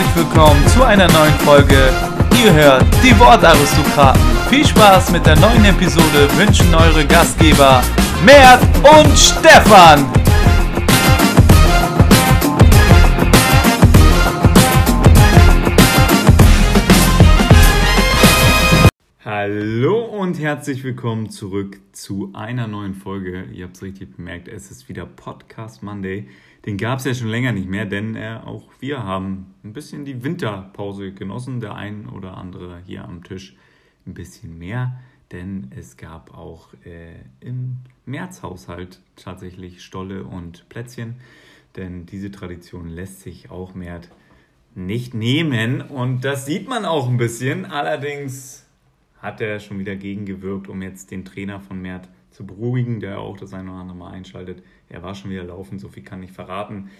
herzlich willkommen zu einer neuen Folge. Ihr hört die Wortaristokraten. Viel Spaß mit der neuen Episode wünschen eure Gastgeber Mert und Stefan. Hallo und herzlich willkommen zurück zu einer neuen Folge. Ihr habt es richtig bemerkt, es ist wieder Podcast Monday. Den gab es ja schon länger nicht mehr, denn äh, auch wir haben ein bisschen die Winterpause genossen. Der ein oder andere hier am Tisch ein bisschen mehr, denn es gab auch äh, im Märzhaushalt tatsächlich Stolle und Plätzchen. Denn diese Tradition lässt sich auch mehr nicht nehmen und das sieht man auch ein bisschen. Allerdings hat er schon wieder gegengewirkt, um jetzt den Trainer von Mert zu beruhigen, der auch das eine oder andere Mal einschaltet. Er war schon wieder laufen, so viel kann ich verraten.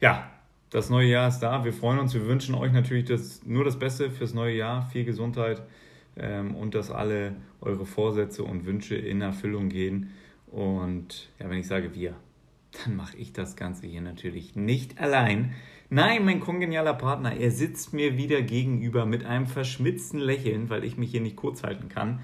Ja, das neue Jahr ist da. Wir freuen uns. Wir wünschen euch natürlich das, nur das Beste fürs neue Jahr, viel Gesundheit ähm, und dass alle eure Vorsätze und Wünsche in Erfüllung gehen. Und ja, wenn ich sage wir, dann mache ich das Ganze hier natürlich nicht allein. Nein, mein kongenialer Partner, er sitzt mir wieder gegenüber mit einem verschmitzten Lächeln, weil ich mich hier nicht kurz halten kann.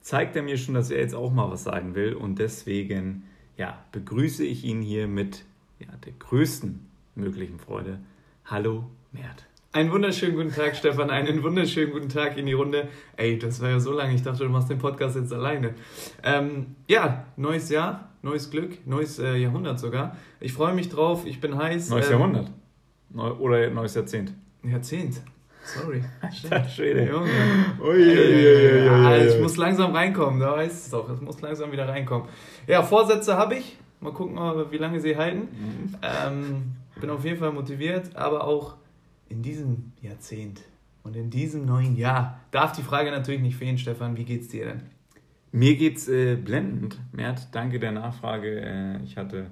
Zeigt er mir schon, dass er jetzt auch mal was sagen will. Und deswegen, ja, begrüße ich ihn hier mit ja, der größten möglichen Freude. Hallo, Mert. Einen wunderschönen guten Tag, Stefan. Einen wunderschönen guten Tag in die Runde. Ey, das war ja so lange. Ich dachte, du machst den Podcast jetzt alleine. Ähm, ja, neues Jahr, neues Glück, neues äh, Jahrhundert sogar. Ich freue mich drauf. Ich bin heiß. Neues ähm, Jahrhundert? Neu oder neues Jahrzehnt? Jahrzehnt. Sorry. Alter Schwede. Junge. Ui, ui, ui, ja, ich muss langsam reinkommen, da weißt du es doch. Es muss langsam wieder reinkommen. Ja, Vorsätze habe ich. Mal gucken, wie lange sie halten. Mhm. Ähm, bin auf jeden Fall motiviert, aber auch in diesem Jahrzehnt und in diesem neuen Jahr darf die Frage natürlich nicht fehlen, Stefan. Wie geht's dir denn? Mir geht's äh, blendend, Mert. Danke der Nachfrage. Äh, ich hatte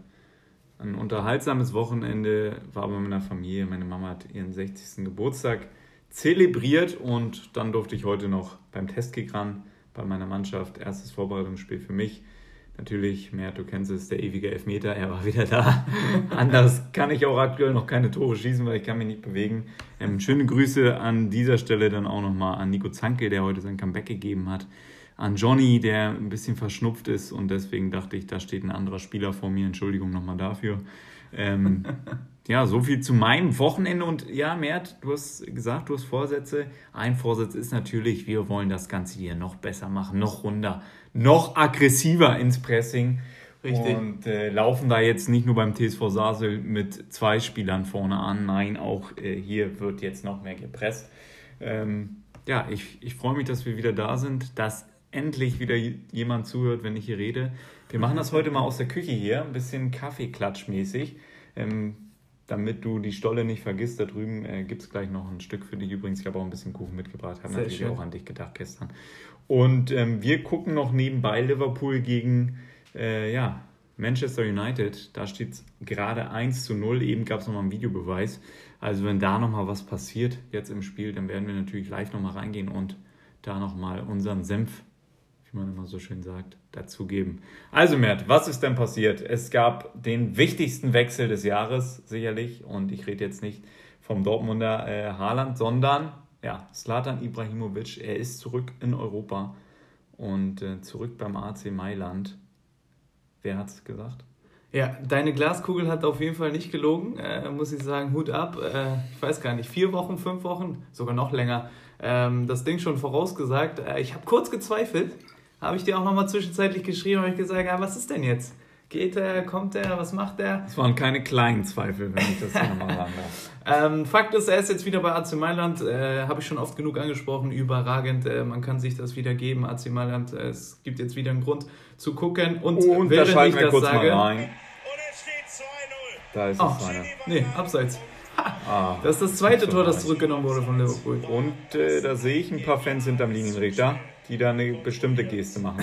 ein unterhaltsames Wochenende, war bei meiner Familie. Meine Mama hat ihren 60. Geburtstag zelebriert und dann durfte ich heute noch beim Testkick ran bei meiner Mannschaft. Erstes Vorbereitungsspiel für mich. Natürlich, mehr, du kennst es, der ewige Elfmeter, er war wieder da. Anders kann ich auch aktuell noch keine Tore schießen, weil ich kann mich nicht bewegen. Ähm, schöne Grüße an dieser Stelle dann auch nochmal an Nico Zanke, der heute sein Comeback gegeben hat an Johnny, der ein bisschen verschnupft ist und deswegen dachte ich, da steht ein anderer Spieler vor mir. Entschuldigung nochmal dafür. Ähm, ja, so viel zu meinem Wochenende und ja, Mert, du hast gesagt, du hast Vorsätze. Ein Vorsatz ist natürlich, wir wollen das Ganze hier noch besser machen, noch runder, noch aggressiver ins Pressing. Richtig. Und äh, laufen da jetzt nicht nur beim TSV Sasel mit zwei Spielern vorne an, nein, auch äh, hier wird jetzt noch mehr gepresst. Ähm, ja, ich, ich freue mich, dass wir wieder da sind, dass endlich wieder jemand zuhört, wenn ich hier rede. Wir machen das heute mal aus der Küche hier, ein bisschen Kaffeeklatschmäßig. Ähm, damit du die Stolle nicht vergisst, da drüben äh, gibt es gleich noch ein Stück für dich übrigens. Ich habe auch ein bisschen Kuchen mitgebracht, habe natürlich schön. auch an dich gedacht gestern. Und ähm, wir gucken noch nebenbei Liverpool gegen äh, ja, Manchester United. Da steht es gerade 1 zu 0. Eben gab es nochmal einen Videobeweis. Also wenn da nochmal was passiert jetzt im Spiel, dann werden wir natürlich live nochmal reingehen und da nochmal unseren Senf wie man immer so schön sagt, dazugeben. Also Mert, was ist denn passiert? Es gab den wichtigsten Wechsel des Jahres sicherlich und ich rede jetzt nicht vom Dortmunder äh, Haaland, sondern ja, Slatan Ibrahimovic, er ist zurück in Europa und äh, zurück beim AC Mailand. Wer hat es gesagt? Ja, deine Glaskugel hat auf jeden Fall nicht gelogen, äh, muss ich sagen, Hut ab. Äh, ich weiß gar nicht, vier Wochen, fünf Wochen, sogar noch länger, ähm, das Ding schon vorausgesagt. Äh, ich habe kurz gezweifelt, habe ich dir auch nochmal zwischenzeitlich geschrieben, habe ich gesagt, ja, was ist denn jetzt? Geht er, kommt er, was macht er? Es waren keine kleinen Zweifel, wenn ich das nochmal sagen darf. ähm, Fakt ist, er ist jetzt wieder bei AC Mailand, äh, habe ich schon oft genug angesprochen, überragend, äh, man kann sich das wieder geben, AC Mailand, äh, es gibt jetzt wieder einen Grund zu gucken und, und während da ich das kurz sage... Mal rein. Und es steht 2-0. Da ist es oh, einer. Nee, abseits. Ah, das ist das zweite Tor, das zurückgenommen wurde von Liverpool. Und äh, da sehe ich ein paar Fans hinterm Linienrichter die da eine bestimmte Geste machen.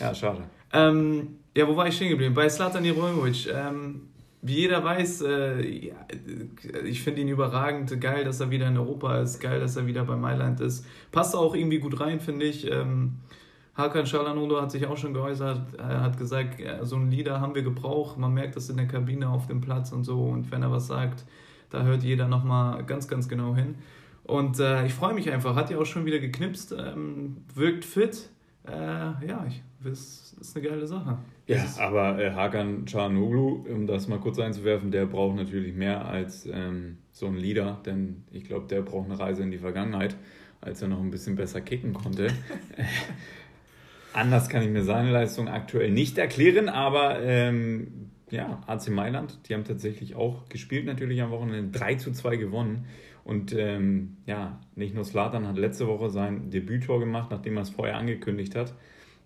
ja, schade. Ähm, ja, wo war ich stehen geblieben? Bei Slatan Ibrahimovic. Ähm, wie jeder weiß, äh, ja, ich finde ihn überragend. Geil, dass er wieder in Europa ist. Geil, dass er wieder bei Mailand ist. Passt auch irgendwie gut rein, finde ich. Ähm, Hakan Shalanolo hat sich auch schon geäußert. Er hat gesagt, so einen Leader haben wir gebraucht. Man merkt das in der Kabine auf dem Platz und so. Und wenn er was sagt, Da hört jeder nochmal ganz, ganz genau hin. Und äh, ich freue mich einfach. Hat ja auch schon wieder geknipst, ähm, wirkt fit. Äh, ja, ich, das ist eine geile Sache. Ja, aber äh, Hakan Canoglu, um das mal kurz einzuwerfen, der braucht natürlich mehr als ähm, so ein Leader, denn ich glaube, der braucht eine Reise in die Vergangenheit, als er noch ein bisschen besser kicken konnte. Anders kann ich mir seine Leistung aktuell nicht erklären, aber ähm, ja, AC Mailand, die haben tatsächlich auch gespielt, natürlich am Wochenende 3 zu 2 gewonnen. Und ähm, ja, nicht nur Slatan hat letzte Woche sein Debüttor gemacht, nachdem er es vorher angekündigt hat.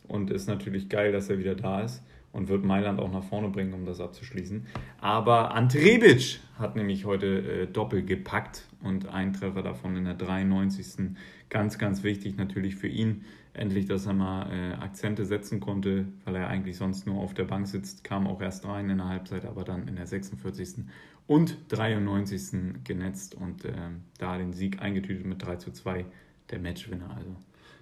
Und ist natürlich geil, dass er wieder da ist und wird Mailand auch nach vorne bringen, um das abzuschließen. Aber Ante Rebic hat nämlich heute äh, Doppel gepackt und ein Treffer davon in der 93. Ganz, ganz wichtig natürlich für ihn. Endlich, dass er mal äh, Akzente setzen konnte, weil er eigentlich sonst nur auf der Bank sitzt, kam auch erst rein in der Halbzeit, aber dann in der 46. und 93. genetzt und äh, da den Sieg eingetütet mit 3 zu 2, der Matchwinner also.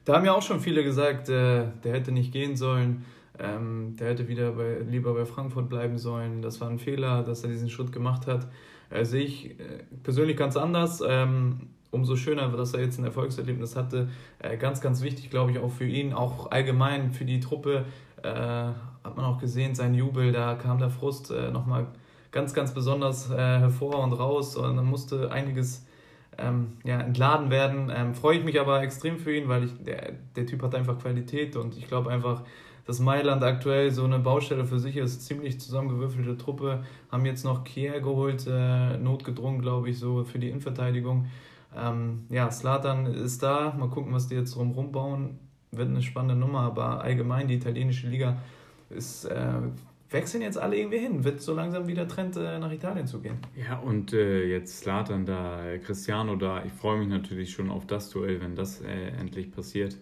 Da haben ja auch schon viele gesagt, äh, der hätte nicht gehen sollen. Ähm, der hätte wieder bei, lieber bei Frankfurt bleiben sollen. Das war ein Fehler, dass er diesen Schritt gemacht hat. Äh, sehe ich äh, persönlich ganz anders. Ähm, umso schöner, dass er jetzt ein Erfolgserlebnis hatte. Äh, ganz, ganz wichtig, glaube ich, auch für ihn, auch allgemein für die Truppe. Äh, hat man auch gesehen, sein Jubel, da kam der Frust äh, nochmal ganz, ganz besonders äh, hervor und raus. Und dann musste einiges ähm, ja, entladen werden. Ähm, Freue ich mich aber extrem für ihn, weil ich, der, der Typ hat einfach Qualität und ich glaube einfach, dass Mailand aktuell so eine Baustelle für sich ist, ziemlich zusammengewürfelte Truppe, haben jetzt noch Kier geholt, äh, notgedrungen, glaube ich, so für die Innenverteidigung. Ähm, ja, Slatan ist da, mal gucken, was die jetzt drumherum bauen, wird eine spannende Nummer, aber allgemein die italienische Liga ist, äh, wechseln jetzt alle irgendwie hin, wird so langsam wieder Trend äh, nach Italien zu gehen. Ja, und äh, jetzt Slatan da, äh, Cristiano da, ich freue mich natürlich schon auf das Duell, wenn das äh, endlich passiert.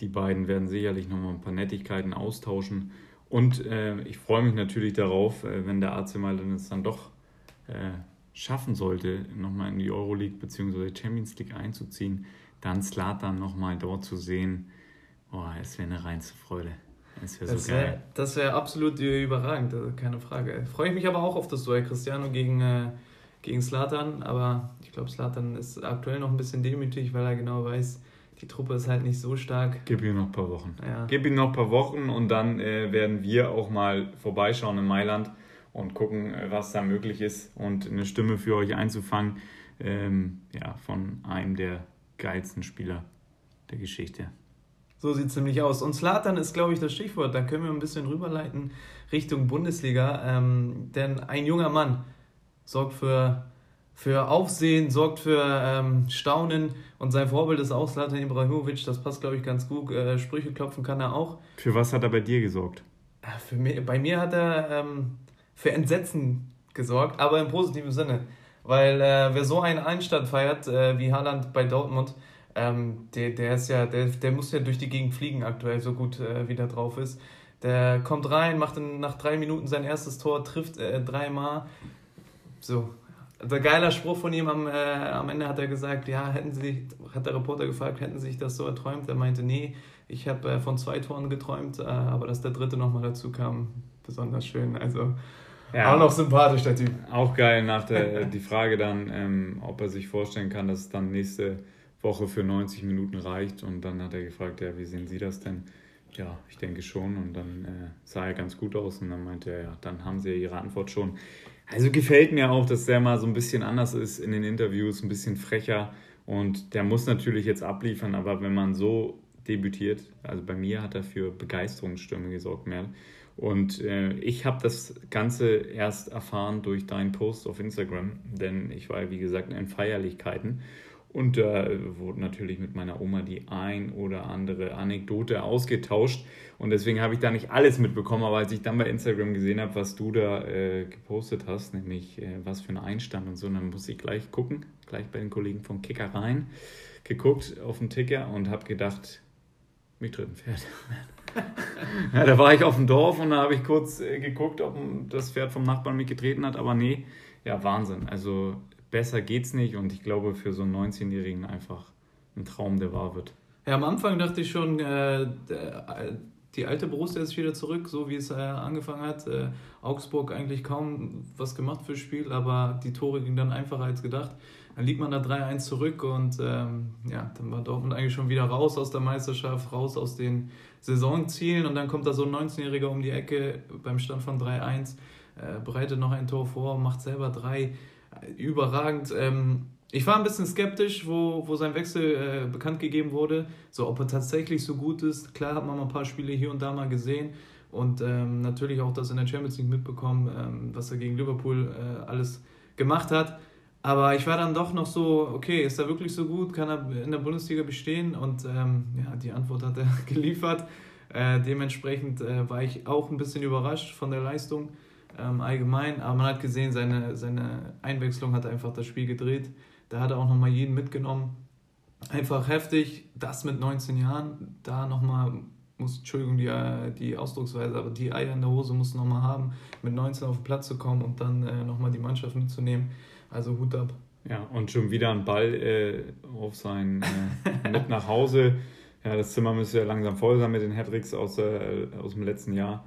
Die beiden werden sicherlich nochmal ein paar Nettigkeiten austauschen. Und äh, ich freue mich natürlich darauf, äh, wenn der AC Mailand es dann doch schaffen sollte, nochmal in die Euroleague bzw. Champions League einzuziehen, dann Slatan nochmal dort zu sehen. Boah, es wäre eine reinste Freude. Das wäre so geil. das wäre absolut überragend, keine Frage. Freue ich mich aber auch auf das Duell Cristiano gegen, äh, gegen Slatan, aber ich glaube, Slatan ist aktuell noch ein bisschen demütig, weil er genau weiß, die Truppe ist halt nicht so stark. Gib ihm noch ein paar Wochen. Ja. Gib ihm noch ein paar Wochen und dann äh, werden wir auch mal vorbeischauen in Mailand und gucken, äh, was da möglich ist und eine Stimme für euch einzufangen. Ähm, ja, von einem der geilsten Spieler der Geschichte. So sieht es nämlich aus. Und Slatan ist, glaube ich, das Stichwort. Da können wir ein bisschen rüberleiten Richtung Bundesliga. Ähm, denn ein junger Mann sorgt für für Aufsehen, sorgt für ähm, Staunen und sein Vorbild ist auch Slatan Ibrahimovic. Das passt, glaube ich, ganz gut. Äh, Sprüche klopfen kann er auch. Für was hat er bei dir gesorgt? Äh, für mich, bei mir hat er ähm, für Entsetzen gesorgt, aber im positiven Sinne. Weil äh, wer so einen Einstand feiert, äh, wie Haaland bei Dortmund, ähm, der, der ist ja, der, der muss ja durch die Gegend fliegen aktuell, so gut äh, wie der drauf ist. Der kommt rein, macht in, nach drei Minuten sein erstes Tor, trifft äh, dreimal. So, der geiler Spruch von ihm am, äh, am Ende hat er gesagt, ja, hätten Sie, hat der Reporter gefragt, hätten Sie sich das so erträumt? Er meinte, nee, ich habe äh, von zwei Toren geträumt, äh, aber dass der dritte nochmal dazu kam, besonders schön. Also ja, auch noch sympathisch, der Typ. Auch geil nach der die Frage dann, ähm, ob er sich vorstellen kann, dass es dann nächste Woche für 90 Minuten reicht. Und dann hat er gefragt, ja, wie sehen Sie das denn? Ja, ich denke schon. Und dann äh, sah er ganz gut aus. Und dann meinte er, ja, dann haben Sie ja Ihre Antwort schon. Also gefällt mir auch, dass der mal so ein bisschen anders ist in den Interviews, ein bisschen frecher und der muss natürlich jetzt abliefern, aber wenn man so debütiert, also bei mir hat er für Begeisterungsstürme gesorgt, mehr. Und äh, ich habe das Ganze erst erfahren durch deinen Post auf Instagram, denn ich war, wie gesagt, in Feierlichkeiten und da wurde natürlich mit meiner Oma die ein oder andere Anekdote ausgetauscht. Und deswegen habe ich da nicht alles mitbekommen. Aber als ich dann bei Instagram gesehen habe, was du da äh, gepostet hast, nämlich äh, was für ein Einstand und so, dann muss ich gleich gucken, gleich bei den Kollegen von Kicker rein, geguckt auf den Ticker und habe gedacht, mich tritt ein Pferd. ja, da war ich auf dem Dorf und da habe ich kurz äh, geguckt, ob das Pferd vom Nachbarn mich getreten hat. Aber nee, ja, Wahnsinn. Also besser geht's nicht und ich glaube für so einen 19-Jährigen einfach ein Traum, der wahr wird. Ja, am Anfang dachte ich schon, äh, die alte Borussia ist wieder zurück, so wie es äh, angefangen hat. Äh, Augsburg eigentlich kaum was gemacht fürs Spiel, aber die Tore gingen dann einfacher als gedacht. Dann liegt man da 3-1 zurück und ähm, ja, dann war Dortmund eigentlich schon wieder raus aus der Meisterschaft, raus aus den Saisonzielen und dann kommt da so ein 19-Jähriger um die Ecke beim Stand von 3-1, äh, bereitet noch ein Tor vor, macht selber drei. Überragend. Ähm, ich war ein bisschen skeptisch, wo, wo sein Wechsel äh, bekannt gegeben wurde, so ob er tatsächlich so gut ist. Klar hat man mal ein paar Spiele hier und da mal gesehen und ähm, natürlich auch das in der Champions League mitbekommen, ähm, was er gegen Liverpool äh, alles gemacht hat. Aber ich war dann doch noch so, okay, ist er wirklich so gut? Kann er in der Bundesliga bestehen? Und ähm, ja, die Antwort hat er geliefert. Äh, dementsprechend äh, war ich auch ein bisschen überrascht von der Leistung ähm, allgemein. Aber man hat gesehen, seine, seine Einwechslung hat einfach das Spiel gedreht. Da hat er auch nochmal jeden mitgenommen. Einfach heftig, das mit 19 Jahren, da nochmal muss, Entschuldigung, die, die Ausdrucksweise, aber die Eier in der Hose muss nochmal haben, mit 19 auf den Platz zu kommen und dann äh, nochmal die Mannschaft mitzunehmen. Also Hut ab. Ja, und schon wieder ein Ball äh, auf sein äh, mit nach Hause. Ja, das Zimmer müsste ja langsam voll sein mit den Hattricks aus, äh, aus dem letzten Jahr.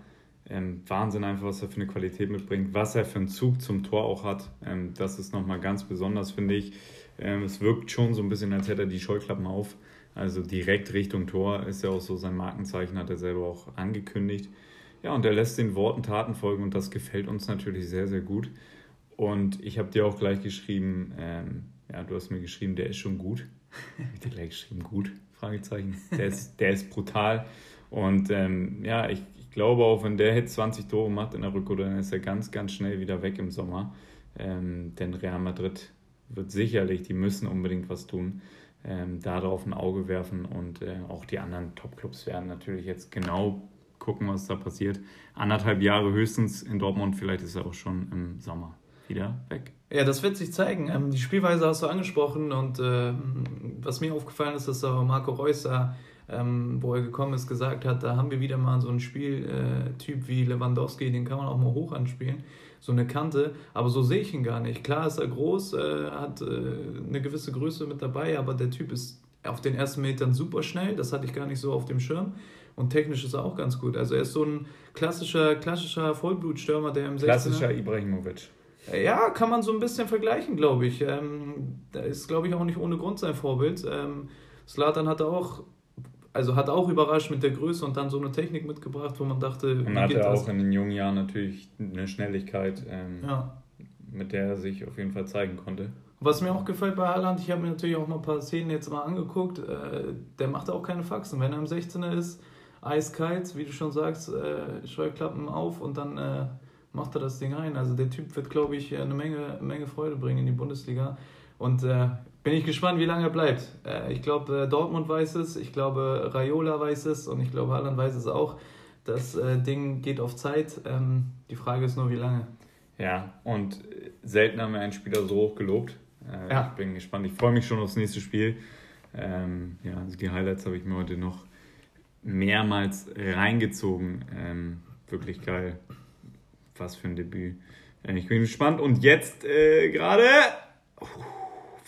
Ähm, Wahnsinn einfach, was er für eine Qualität mitbringt, was er für einen Zug zum Tor auch hat. Ähm, das ist nochmal ganz besonders, finde ich. Ähm, es wirkt schon so ein bisschen, als hätte er die Scheuklappen auf. Also direkt Richtung Tor ist ja auch so sein Markenzeichen, hat er selber auch angekündigt. Ja, und er lässt den Worten Taten folgen und das gefällt uns natürlich sehr, sehr gut. Und ich habe dir auch gleich geschrieben, ähm, ja, du hast mir geschrieben, der ist schon gut. ich dir gleich geschrieben, gut, Fragezeichen. Der ist, der ist brutal. Und ähm, ja, ich, ich glaube auch, wenn der jetzt 20 Tore macht in der Rückrunde, dann ist er ganz, ganz schnell wieder weg im Sommer. Ähm, denn Real Madrid wird sicherlich, die müssen unbedingt was tun, ähm, darauf ein Auge werfen und äh, auch die anderen Top-Clubs werden natürlich jetzt genau gucken, was da passiert. Anderthalb Jahre höchstens in Dortmund, vielleicht ist er auch schon im Sommer wieder weg. Ja, das wird sich zeigen. Ähm, die Spielweise hast du angesprochen und äh, was mir aufgefallen ist, dass Marco Reus da, ähm, wo er gekommen ist, gesagt hat, da haben wir wieder mal so einen Spieltyp wie Lewandowski, den kann man auch mal hoch anspielen, so eine Kante, aber so sehe ich ihn gar nicht. Klar ist er groß, äh, hat äh, eine gewisse Größe mit dabei, aber der Typ ist auf den ersten Metern super schnell, das hatte ich gar nicht so auf dem Schirm. Und technisch ist er auch ganz gut. Also er ist so ein klassischer, klassischer Vollblutstürmer, der im Klassischer Ibrahimovic. Ja, kann man so ein bisschen vergleichen, glaube ich. Ähm, da ist, glaube ich, auch nicht ohne Grund sein Vorbild. Ähm, Slatan hatte auch, also hat auch überrascht mit der Größe und dann so eine Technik mitgebracht, wo man dachte, und wie hatte auch in den jungen Jahren natürlich eine Schnelligkeit, ähm, ja. mit der er sich auf jeden Fall zeigen konnte. Was mir auch gefällt bei Haaland, ich habe mir natürlich auch mal ein paar Szenen jetzt mal angeguckt, äh, der macht auch keine Faxen. Wenn er im 16er ist, eiskalt, wie du schon sagst, äh, Scheuklappen auf und dann äh, macht er das Ding ein. Also der Typ wird, glaube ich, eine Menge, Menge Freude bringen in die Bundesliga. Und äh, bin ich gespannt, wie lange er bleibt. Äh, ich glaube, äh, Dortmund weiß es, ich glaube, Raiola weiß es und ich glaube, Haaland weiß es auch. Das äh, Ding geht auf Zeit. Ähm, die Frage ist nur, wie lange. Ja, und selten haben wir einen Spieler so hoch gelobt. Ja. Ich bin gespannt. Ich freue mich schon aufs nächste Spiel. Ähm, ja, also die Highlights habe ich mir heute noch mehrmals reingezogen. Ähm, wirklich geil was für ein Debüt. Ich bin gespannt. Und jetzt äh, gerade,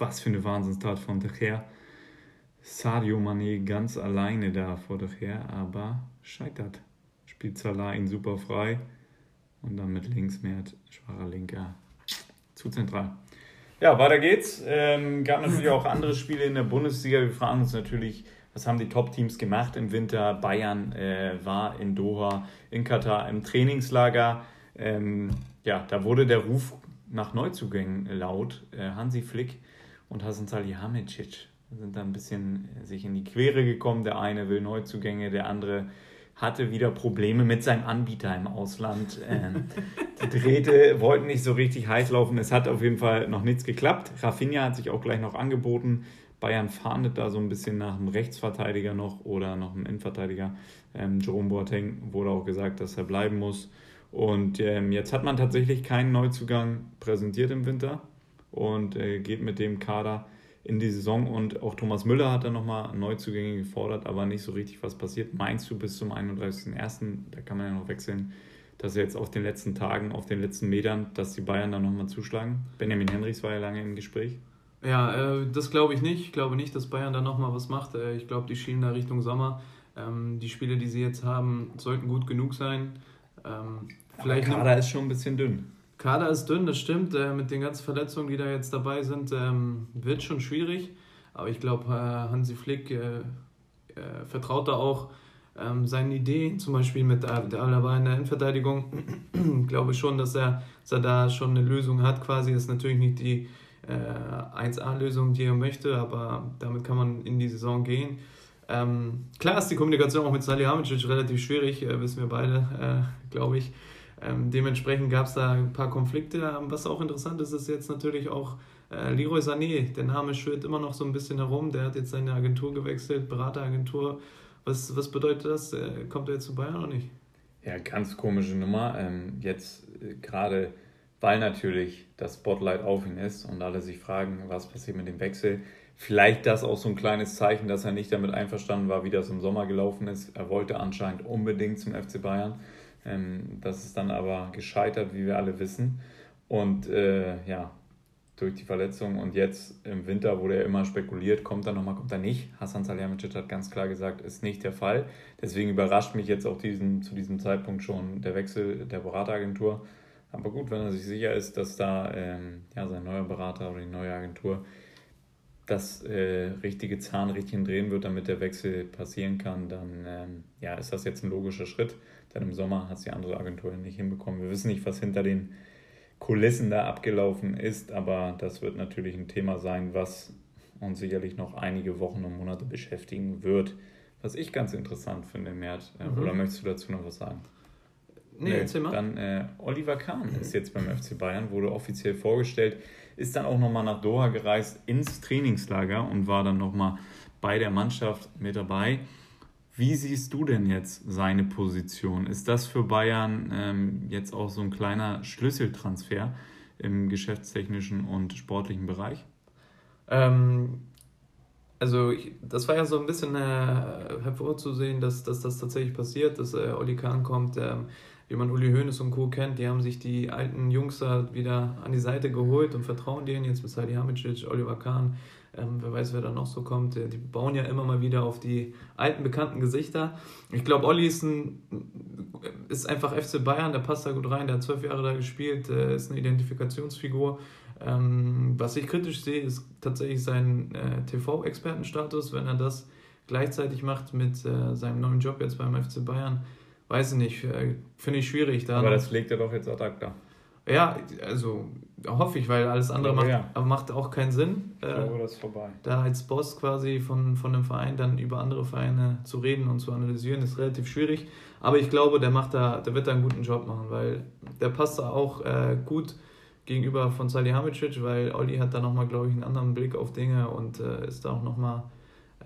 was für eine Wahnsinnstat von De. Sadio Mané ganz alleine da vor De aber scheitert. Spielt Salah ihn super frei. Und dann mit links mehr schwacher Linker. Zu zentral. Ja, weiter geht's. Ähm, gab natürlich auch andere Spiele in der Bundesliga. Wir fragen uns natürlich, was haben die Top-Teams gemacht im Winter? Bayern äh, war in Doha, in Katar im Trainingslager. Ähm, ja, da wurde der Ruf nach Neuzugängen laut. Äh, Hansi Flick und Hasan Salihamidzic sind da ein bisschen äh, sich in die Quere gekommen. Der eine will Neuzugänge, der andere hatte wieder Probleme mit seinem Anbieter im Ausland. Ähm, die Drähte wollten nicht so richtig heiß laufen. Es hat auf jeden Fall noch nichts geklappt. Rafinha hat sich auch gleich noch angeboten. Bayern fahndet da so ein bisschen nach einem Rechtsverteidiger noch oder noch einem Innenverteidiger. Ähm, Jerome Boateng wurde auch gesagt, dass er bleiben muss. Und ähm, jetzt hat man tatsächlich keinen Neuzugang präsentiert im Winter und äh, geht mit dem Kader in die Saison. Und auch Thomas Müller hat da nochmal Neuzugänge gefordert, aber nicht so richtig was passiert. Meinst du bis zum 31.01., da kann man ja noch wechseln, dass jetzt auf den letzten Tagen, auf den letzten Metern, dass die Bayern dann nochmal zuschlagen? Benjamin Henrichs war ja lange im Gespräch. Ja, äh, das glaube ich nicht. Ich glaube nicht, dass Bayern da nochmal was macht. Äh, ich glaube, die schielen da Richtung Sommer. Ähm, die Spiele, die sie jetzt haben, sollten gut genug sein. Ähm, vielleicht Kader ist schon ein bisschen dünn. Kader ist dünn, das stimmt. Äh, mit den ganzen Verletzungen, die da jetzt dabei sind, ähm, wird schon schwierig. Aber ich glaube, äh, Hansi Flick äh, äh, vertraut da auch ähm, seinen Ideen, zum Beispiel mit der Alaba in der Innenverteidigung. glaube schon, dass er, dass er da schon eine Lösung hat. Quasi das ist natürlich nicht die äh, 1A-Lösung, die er möchte, aber damit kann man in die Saison gehen. Ähm, klar ist die Kommunikation auch mit Salihamidzic relativ schwierig, äh, wissen wir beide, äh, glaube ich. Ähm, dementsprechend gab es da ein paar Konflikte. Was auch interessant ist, ist jetzt natürlich auch äh, Leroy Sané. Der Name schwirrt immer noch so ein bisschen herum. Der hat jetzt seine Agentur gewechselt, Berateragentur. Was, was bedeutet das? Äh, kommt er jetzt zu Bayern oder nicht? Ja, ganz komische Nummer. Ähm, jetzt äh, gerade, weil natürlich das Spotlight auf ihn ist und alle sich fragen, was passiert mit dem Wechsel. Vielleicht das auch so ein kleines Zeichen, dass er nicht damit einverstanden war, wie das im Sommer gelaufen ist. Er wollte anscheinend unbedingt zum FC Bayern. Ähm, das ist dann aber gescheitert, wie wir alle wissen. Und äh, ja, durch die Verletzung und jetzt im Winter wurde er immer spekuliert, kommt er nochmal, kommt er nicht. Hassan Salihamidzic hat ganz klar gesagt, ist nicht der Fall. Deswegen überrascht mich jetzt auch diesen, zu diesem Zeitpunkt schon der Wechsel der Berateragentur. Aber gut, wenn er sich sicher ist, dass da ähm, ja, sein neuer Berater oder die neue Agentur das äh, richtige Zahnrädchen drehen wird, damit der Wechsel passieren kann, dann ähm, ja, ist das jetzt ein logischer Schritt. Denn im Sommer hat es die andere Agentur nicht hinbekommen. Wir wissen nicht, was hinter den Kulissen da abgelaufen ist, aber das wird natürlich ein Thema sein, was uns sicherlich noch einige Wochen und Monate beschäftigen wird. Was ich ganz interessant finde, Mert, äh, mhm. oder möchtest du dazu noch was sagen? Nee, nee erzähl mal. Dann äh, Oliver Kahn ist jetzt beim FC Bayern, wurde offiziell vorgestellt, ist dann auch nochmal nach Doha gereist ins Trainingslager und war dann nochmal bei der Mannschaft mit dabei. Wie siehst du denn jetzt seine Position? Ist das für Bayern ähm, jetzt auch so ein kleiner Schlüsseltransfer im geschäftstechnischen und sportlichen Bereich? Ähm, also ich, das war ja so ein bisschen äh, hervorzusehen, dass, dass das tatsächlich passiert, dass äh, Oli Kahn kommt, ähm, wie man Uli Hoeneß und Co. kennt, die haben sich die alten Jungs da wieder an die Seite geholt und vertrauen denen, jetzt mit Salihamidzic, Oliver Kahn, ähm, wer weiß, wer da noch so kommt. Die bauen ja immer mal wieder auf die alten bekannten Gesichter. Ich glaube, Olli ist, ein, ist einfach FC Bayern, der passt da gut rein. Der hat zwölf Jahre da gespielt, äh, ist eine Identifikationsfigur. Ähm, was ich kritisch sehe, ist tatsächlich sein äh, TV-Expertenstatus. Wenn er das gleichzeitig macht mit äh, seinem neuen Job jetzt beim FC Bayern, weiß ich nicht, äh, finde ich schwierig. Dann, Aber das legt er doch jetzt ad acta. Ja, also hoffe ich, weil alles andere macht, ja. macht auch keinen Sinn. Ich glaube, das ist vorbei. Da als Boss quasi von, von einem Verein dann über andere Vereine zu reden und zu analysieren, ist relativ schwierig. Aber ich glaube, der macht da, der wird da einen guten Job machen, weil der passt da auch äh, gut gegenüber von Salihamidzic, weil Olli hat da nochmal, glaube ich, einen anderen Blick auf Dinge und äh, ist da auch nochmal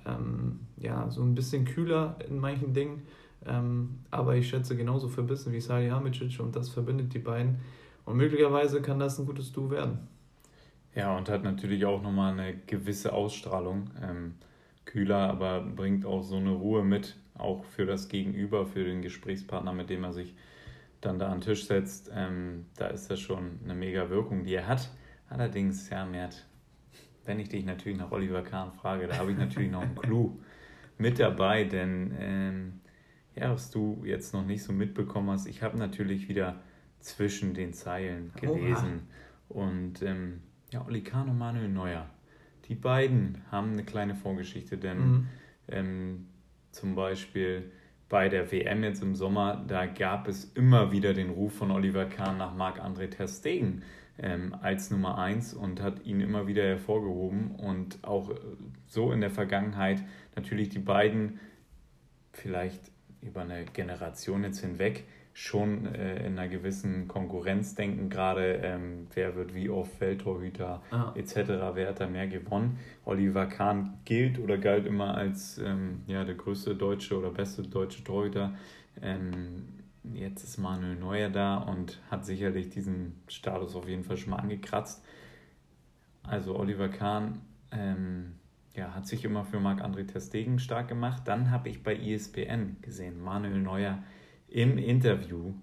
ähm, ja, so ein bisschen kühler in manchen Dingen. Ähm, aber ich schätze genauso verbissen wie Salihamidzic und das verbindet die beiden. Und möglicherweise kann das ein gutes Du werden. Ja, und hat natürlich auch nochmal eine gewisse Ausstrahlung. Ähm, kühler, aber bringt auch so eine Ruhe mit, auch für das Gegenüber, für den Gesprächspartner, mit dem er sich dann da an den Tisch setzt. Ähm, da ist das schon eine mega Wirkung, die er hat. Allerdings, ja, Mert, wenn ich dich natürlich nach Oliver Kahn frage, da habe ich natürlich noch einen Clou mit dabei, denn ähm, ja, was du jetzt noch nicht so mitbekommen hast, ich habe natürlich wieder zwischen den Zeilen gelesen. Oha. Und ähm, ja, Oli Kahn und Manuel Neuer, die beiden haben eine kleine Vorgeschichte, denn mhm. ähm, zum Beispiel bei der WM jetzt im Sommer, da gab es immer wieder den Ruf von Oliver Kahn nach Marc-André Ter Stegen ähm, als Nummer 1 und hat ihn immer wieder hervorgehoben und auch äh, so in der Vergangenheit natürlich die beiden vielleicht über eine Generation jetzt hinweg schon äh, in einer gewissen Konkurrenz denken, gerade ähm, wer wird wie oft Feldtorhüter ah. etc., wer hat da mehr gewonnen. Oliver Kahn gilt oder galt immer als ähm, ja, der größte deutsche oder beste deutsche Torhüter. Ähm, jetzt ist Manuel Neuer da und hat sicherlich diesen Status auf jeden Fall schon mal angekratzt. Also Oliver Kahn ähm, ja, hat sich immer für Marc-André Testegen stark gemacht. Dann habe ich bei ESPN gesehen, Manuel Neuer im Interview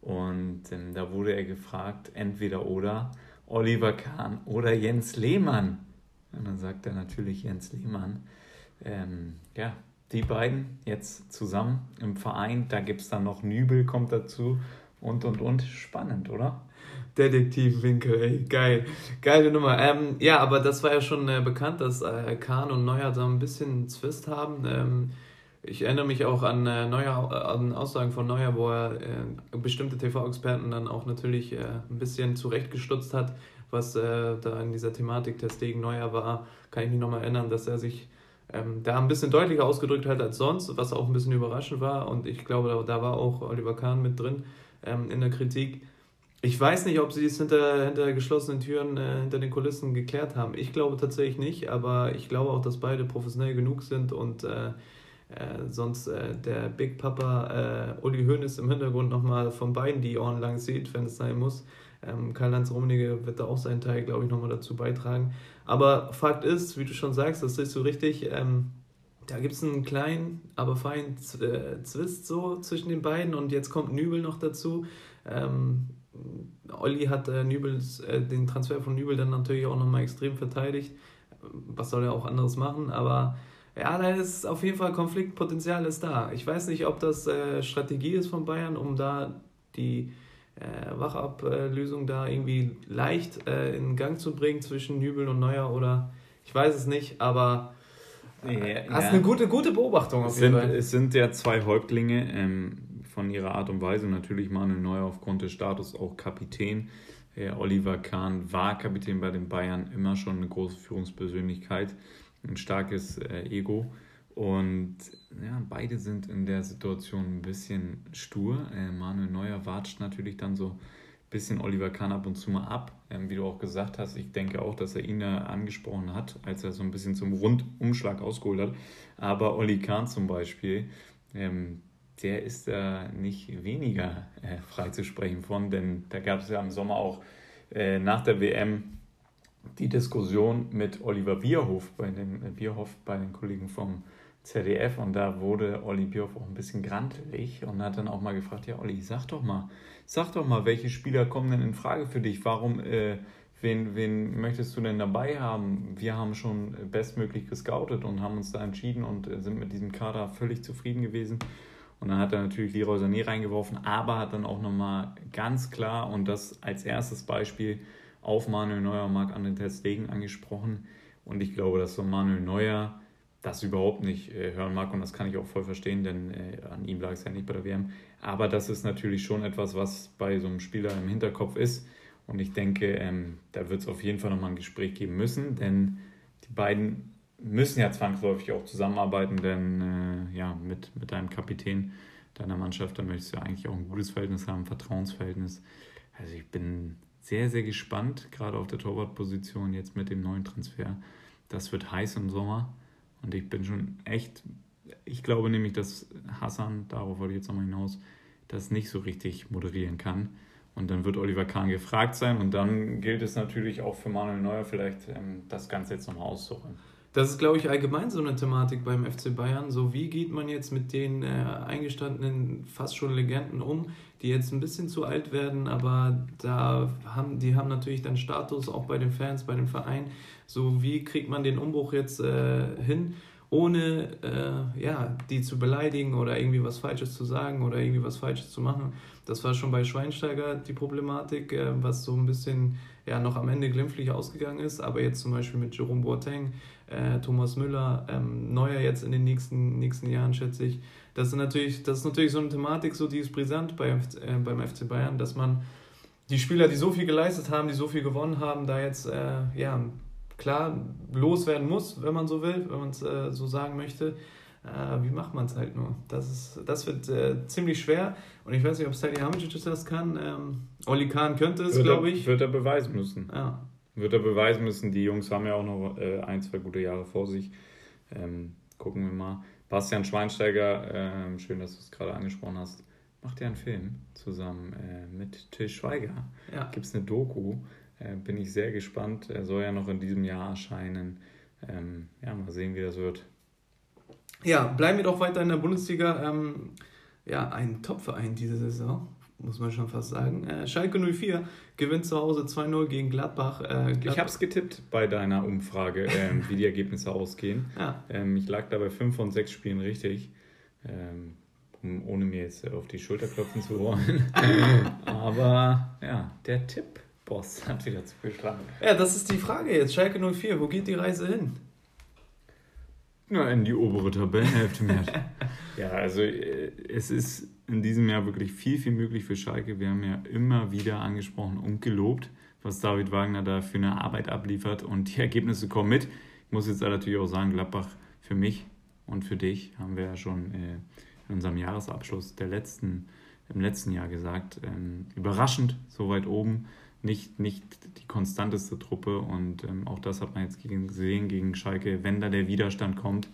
und ähm, da wurde er gefragt, entweder oder Oliver Kahn oder Jens Lehmann. Und dann sagt er natürlich Jens Lehmann. Ähm, ja, die beiden jetzt zusammen im Verein. Da gibt es dann noch Nübel, kommt dazu und und und. Spannend, oder? Detektivwinkel, ey, geil. Geile Nummer. Ähm, ja, aber das war ja schon äh, bekannt, dass äh, Kahn und Neuer da ein bisschen Zwist haben. Ähm, ich erinnere mich auch an, äh, Neuer, an Aussagen von Neuer, wo er äh, bestimmte TV-Experten dann auch natürlich äh, ein bisschen zurechtgestutzt hat, was äh, da in dieser Thematik Test gegen Neuer war. Kann ich mich nochmal erinnern, dass er sich ähm, da ein bisschen deutlicher ausgedrückt hat als sonst, was auch ein bisschen überraschend war. Und ich glaube, da, da war auch Oliver Kahn mit drin ähm, in der Kritik. Ich weiß nicht, ob sie es hinter, hinter geschlossenen Türen, äh, hinter den Kulissen geklärt haben. Ich glaube tatsächlich nicht, aber ich glaube auch, dass beide professionell genug sind und äh, äh, sonst äh, der Big Papa äh, Uli Hoeneß im Hintergrund nochmal von beiden die Ohren lang sieht, wenn es sein muss. Ähm, Karl-Heinz Rummenigge wird da auch seinen Teil, glaube ich, nochmal dazu beitragen. Aber Fakt ist, wie du schon sagst, das ist so richtig, ähm, da gibt es einen kleinen, aber feinen äh, Zwist so zwischen den beiden und jetzt kommt Nübel noch dazu. Ähm, Olli hat äh, Nübels, äh, den Transfer von Nübel dann natürlich auch nochmal extrem verteidigt. Was soll er auch anderes machen? Aber ja, da ist auf jeden Fall Konfliktpotenzial ist da. Ich weiß nicht, ob das äh, Strategie ist von Bayern, um da die äh, Wachablösung da irgendwie leicht äh, in Gang zu bringen zwischen Nübel und Neuer oder ich weiß es nicht, aber äh, ja, hast ja. eine gute, gute Beobachtung auf jeden Fall. Es sind ja zwei Häuptlinge. Ähm, von ihrer Art und Weise. Natürlich Manuel Neuer aufgrund des Status auch Kapitän. Äh, Oliver Kahn war Kapitän bei den Bayern, immer schon eine große Führungspersönlichkeit, ein starkes äh, Ego. Und ja, beide sind in der Situation ein bisschen stur. Äh, Manuel Neuer watscht natürlich dann so ein bisschen Oliver Kahn ab und zu mal ab. Ähm, wie du auch gesagt hast, ich denke auch, dass er ihn da angesprochen hat, als er so ein bisschen zum Rundumschlag ausgeholt hat. Aber Oli Kahn zum Beispiel, ähm, der ist da nicht weniger äh, freizusprechen von, denn da gab es ja im Sommer auch äh, nach der WM die Diskussion mit Oliver Bierhoff bei den, äh, Bierhoff bei den Kollegen vom ZDF und da wurde Olli Bierhoff auch ein bisschen grantelig und hat dann auch mal gefragt, ja Olli, sag doch mal, sag doch mal, welche Spieler kommen denn in Frage für dich? Warum, äh, wen, wen möchtest du denn dabei haben? Wir haben schon bestmöglich gescoutet und haben uns da entschieden und äh, sind mit diesem Kader völlig zufrieden gewesen. Und dann hat er natürlich Leroy Sané reingeworfen, aber hat dann auch nochmal ganz klar und das als erstes Beispiel auf Manuel Neuer und Marc-André Ter Stegen angesprochen. Und ich glaube, dass so Manuel Neuer das überhaupt nicht äh, hören mag und das kann ich auch voll verstehen, denn äh, an ihm lag es ja nicht bei der WM. Aber das ist natürlich schon etwas, was bei so einem Spieler im Hinterkopf ist. Und ich denke, ähm, da wird es auf jeden Fall nochmal ein Gespräch geben müssen, denn die beiden müssen ja zwangsläufig auch zusammenarbeiten, denn äh, ja, mit, mit deinem Kapitän deiner Mannschaft, da möchtest du eigentlich auch ein gutes Verhältnis haben, ein Vertrauensverhältnis. Also ich bin sehr, sehr gespannt, gerade auf der Torwartposition jetzt mit dem neuen Transfer. Das wird heiß im Sommer und ich bin schon echt, ich glaube nämlich, dass Hassan, darauf wollte ich jetzt nochmal hinaus, das nicht so richtig moderieren kann. Und dann wird Oliver Kahn gefragt sein und dann gilt es natürlich auch für Manuel Neuer vielleicht ähm, das Ganze jetzt nochmal auszuholen. Das ist, glaube ich, allgemein so eine Thematik beim FC Bayern. So, wie geht man jetzt mit den äh, eingestandenen, fast schon Legenden um, die jetzt ein bisschen zu alt werden, aber da haben, die haben natürlich dann Status auch bei den Fans, bei dem Verein. So, wie kriegt man den Umbruch jetzt äh, hin, ohne äh, ja, die zu beleidigen oder irgendwie was Falsches zu sagen oder irgendwie was Falsches zu machen? Das war schon bei Schweinsteiger die Problematik, äh, was so ein bisschen ja noch am Ende glimpflich ausgegangen ist, aber jetzt zum Beispiel mit Jerome Boateng äh, Thomas Müller, ähm, Neuer jetzt in den nächsten, nächsten Jahren, schätze ich. Das ist, natürlich, das ist natürlich so eine Thematik, so, die ist brisant bei, äh, beim FC Bayern, dass man die Spieler, die so viel geleistet haben, die so viel gewonnen haben, da jetzt äh, ja, klar loswerden muss, wenn man so will, wenn man es äh, so sagen möchte. Äh, wie macht man es halt nur? Das, ist, das wird äh, ziemlich schwer und ich weiß nicht, ob Salihamidzic das kann. Ähm, Oli Kahn könnte es, glaube ich. Wird er beweisen müssen. Ja, wird er beweisen müssen. Die Jungs haben ja auch noch äh, ein, zwei gute Jahre vor sich. Ähm, gucken wir mal. Bastian Schweinsteiger, äh, schön, dass du es gerade angesprochen hast, macht ja einen Film zusammen äh, mit Till Schweiger. Ja. Gibt es eine Doku. Äh, bin ich sehr gespannt. Er soll ja noch in diesem Jahr erscheinen. Ähm, ja, mal sehen, wie das wird. Ja, bleiben wir doch weiter in der Bundesliga. Ähm, ja, ein Top-Verein diese Saison muss man schon fast sagen. Äh, Schalke 04 gewinnt zu Hause 2-0 gegen Gladbach. Äh, Gladbach. Ich habe es getippt bei deiner Umfrage, ähm, wie die Ergebnisse ausgehen. Ja. Ähm, ich lag da bei 5 von 6 Spielen richtig. Ähm, um, ohne mir jetzt auf die Schulter klopfen zu wollen. Aber ja, der Tipp-Boss hat wieder zugeschlagen. Ja, das ist die Frage jetzt. Schalke 04, wo geht die Reise hin? Ja, in die obere Tabellenhälfte mehr. ja, also äh, es ist in diesem Jahr wirklich viel, viel möglich für Schalke. Wir haben ja immer wieder angesprochen und gelobt, was David Wagner da für eine Arbeit abliefert und die Ergebnisse kommen mit. Ich muss jetzt natürlich auch sagen, Gladbach für mich und für dich haben wir ja schon äh, in unserem Jahresabschluss der letzten, im letzten Jahr gesagt, ähm, überraschend so weit oben nicht, nicht die konstanteste Truppe und ähm, auch das hat man jetzt gesehen gegen Schalke. Wenn da der Widerstand kommt,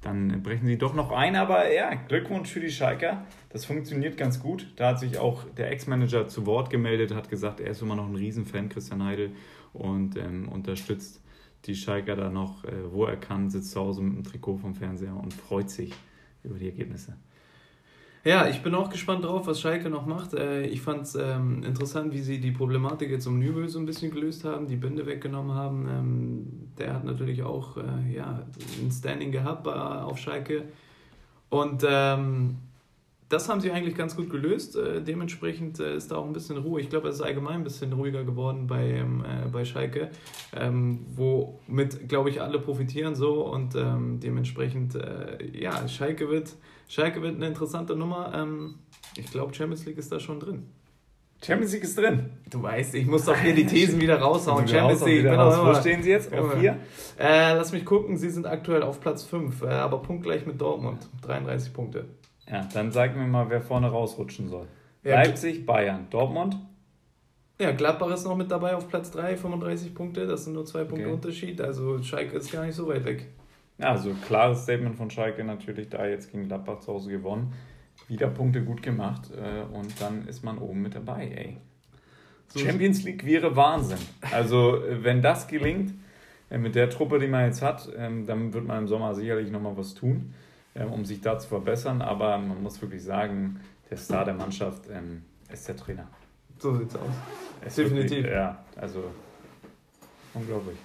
dann brechen sie doch noch ein. Aber ja, Glückwunsch für die Schalker. Das funktioniert ganz gut. Da hat sich auch der Ex-Manager zu Wort gemeldet, hat gesagt, er ist immer noch ein Riesenfan, Christian Heidel, und ähm, unterstützt die Schalker da noch, äh, wo er kann, sitzt zu Hause mit dem Trikot vom Fernseher und freut sich über die Ergebnisse. Ja, ich bin auch gespannt drauf, was Schalke noch macht. Äh, ich fand es ähm, interessant, wie sie die Problematik jetzt um Nübel so ein bisschen gelöst haben, die Binde weggenommen haben. Ähm, der hat natürlich auch äh, ja, ein Standing gehabt auf Schalke. Und ähm, das haben sie eigentlich ganz gut gelöst. Äh, dementsprechend äh, ist da auch ein bisschen Ruhe. Ich glaube, es ist allgemein ein bisschen ruhiger geworden bei, ähm, äh, bei Schalke, ähm, womit, glaube ich, alle profitieren so. Und ähm, dementsprechend, äh, ja, Schalke wird Schalke wird eine interessante Nummer. Ähm, ich glaube, Champions League ist da schon drin. Champions League ist drin. Du weißt, ich muss doch hier die Thesen wieder raushauen. Champions League, bin raus. Wo stehen sie jetzt? Auf 4? Äh, lass mich gucken, sie sind aktuell auf Platz 5, äh, aber punktgleich mit Dortmund. 33 Punkte. Ja, dann sag mir mal, wer vorne rausrutschen soll. Ja, Leipzig, Bayern, Dortmund. Ja, Gladbach ist noch mit dabei auf Platz 3, 35 Punkte. Das sind nur zwei Punkte okay. Unterschied. Also Schalke ist gar nicht so weit weg. Ja, also klares Statement von Schalke natürlich da jetzt gegen Gladbach zu Hause gewonnen. Wieder Punkte gut gemacht äh, und dann ist man oben mit dabei, ey. So Champions League wäre Wahnsinn. Also, äh, wenn das gelingt, äh, mit der Truppe, die man jetzt hat, ähm, dann wird man im Sommer sicherlich nochmal was tun, um sich da zu verbessern. Aber man muss wirklich sagen, der Star der Mannschaft ähm, ist der Trainer. So sieht's aus. Definitiv. Wirklich, ja, also unglaublich.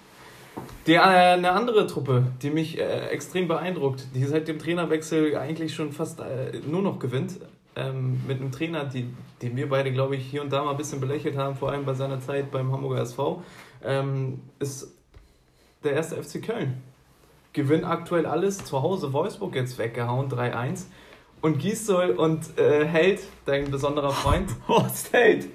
Die, äh, eine andere Truppe, die mich äh, extrem beeindruckt, die seit dem Trainerwechsel eigentlich schon fast äh, nur noch gewinnt, ähm, mit einem Trainer, die, den wir beide, glaube ich, hier und da mal ein bisschen belächelt haben, vor allem bei seiner Zeit beim Hamburger SV, ähm, ist der erste FC Köln. Gewinnt aktuell alles, zu Hause Wolfsburg jetzt weggehauen, 3-1. Und Gisdol und äh, Held, dein besonderer Freund. Horst Held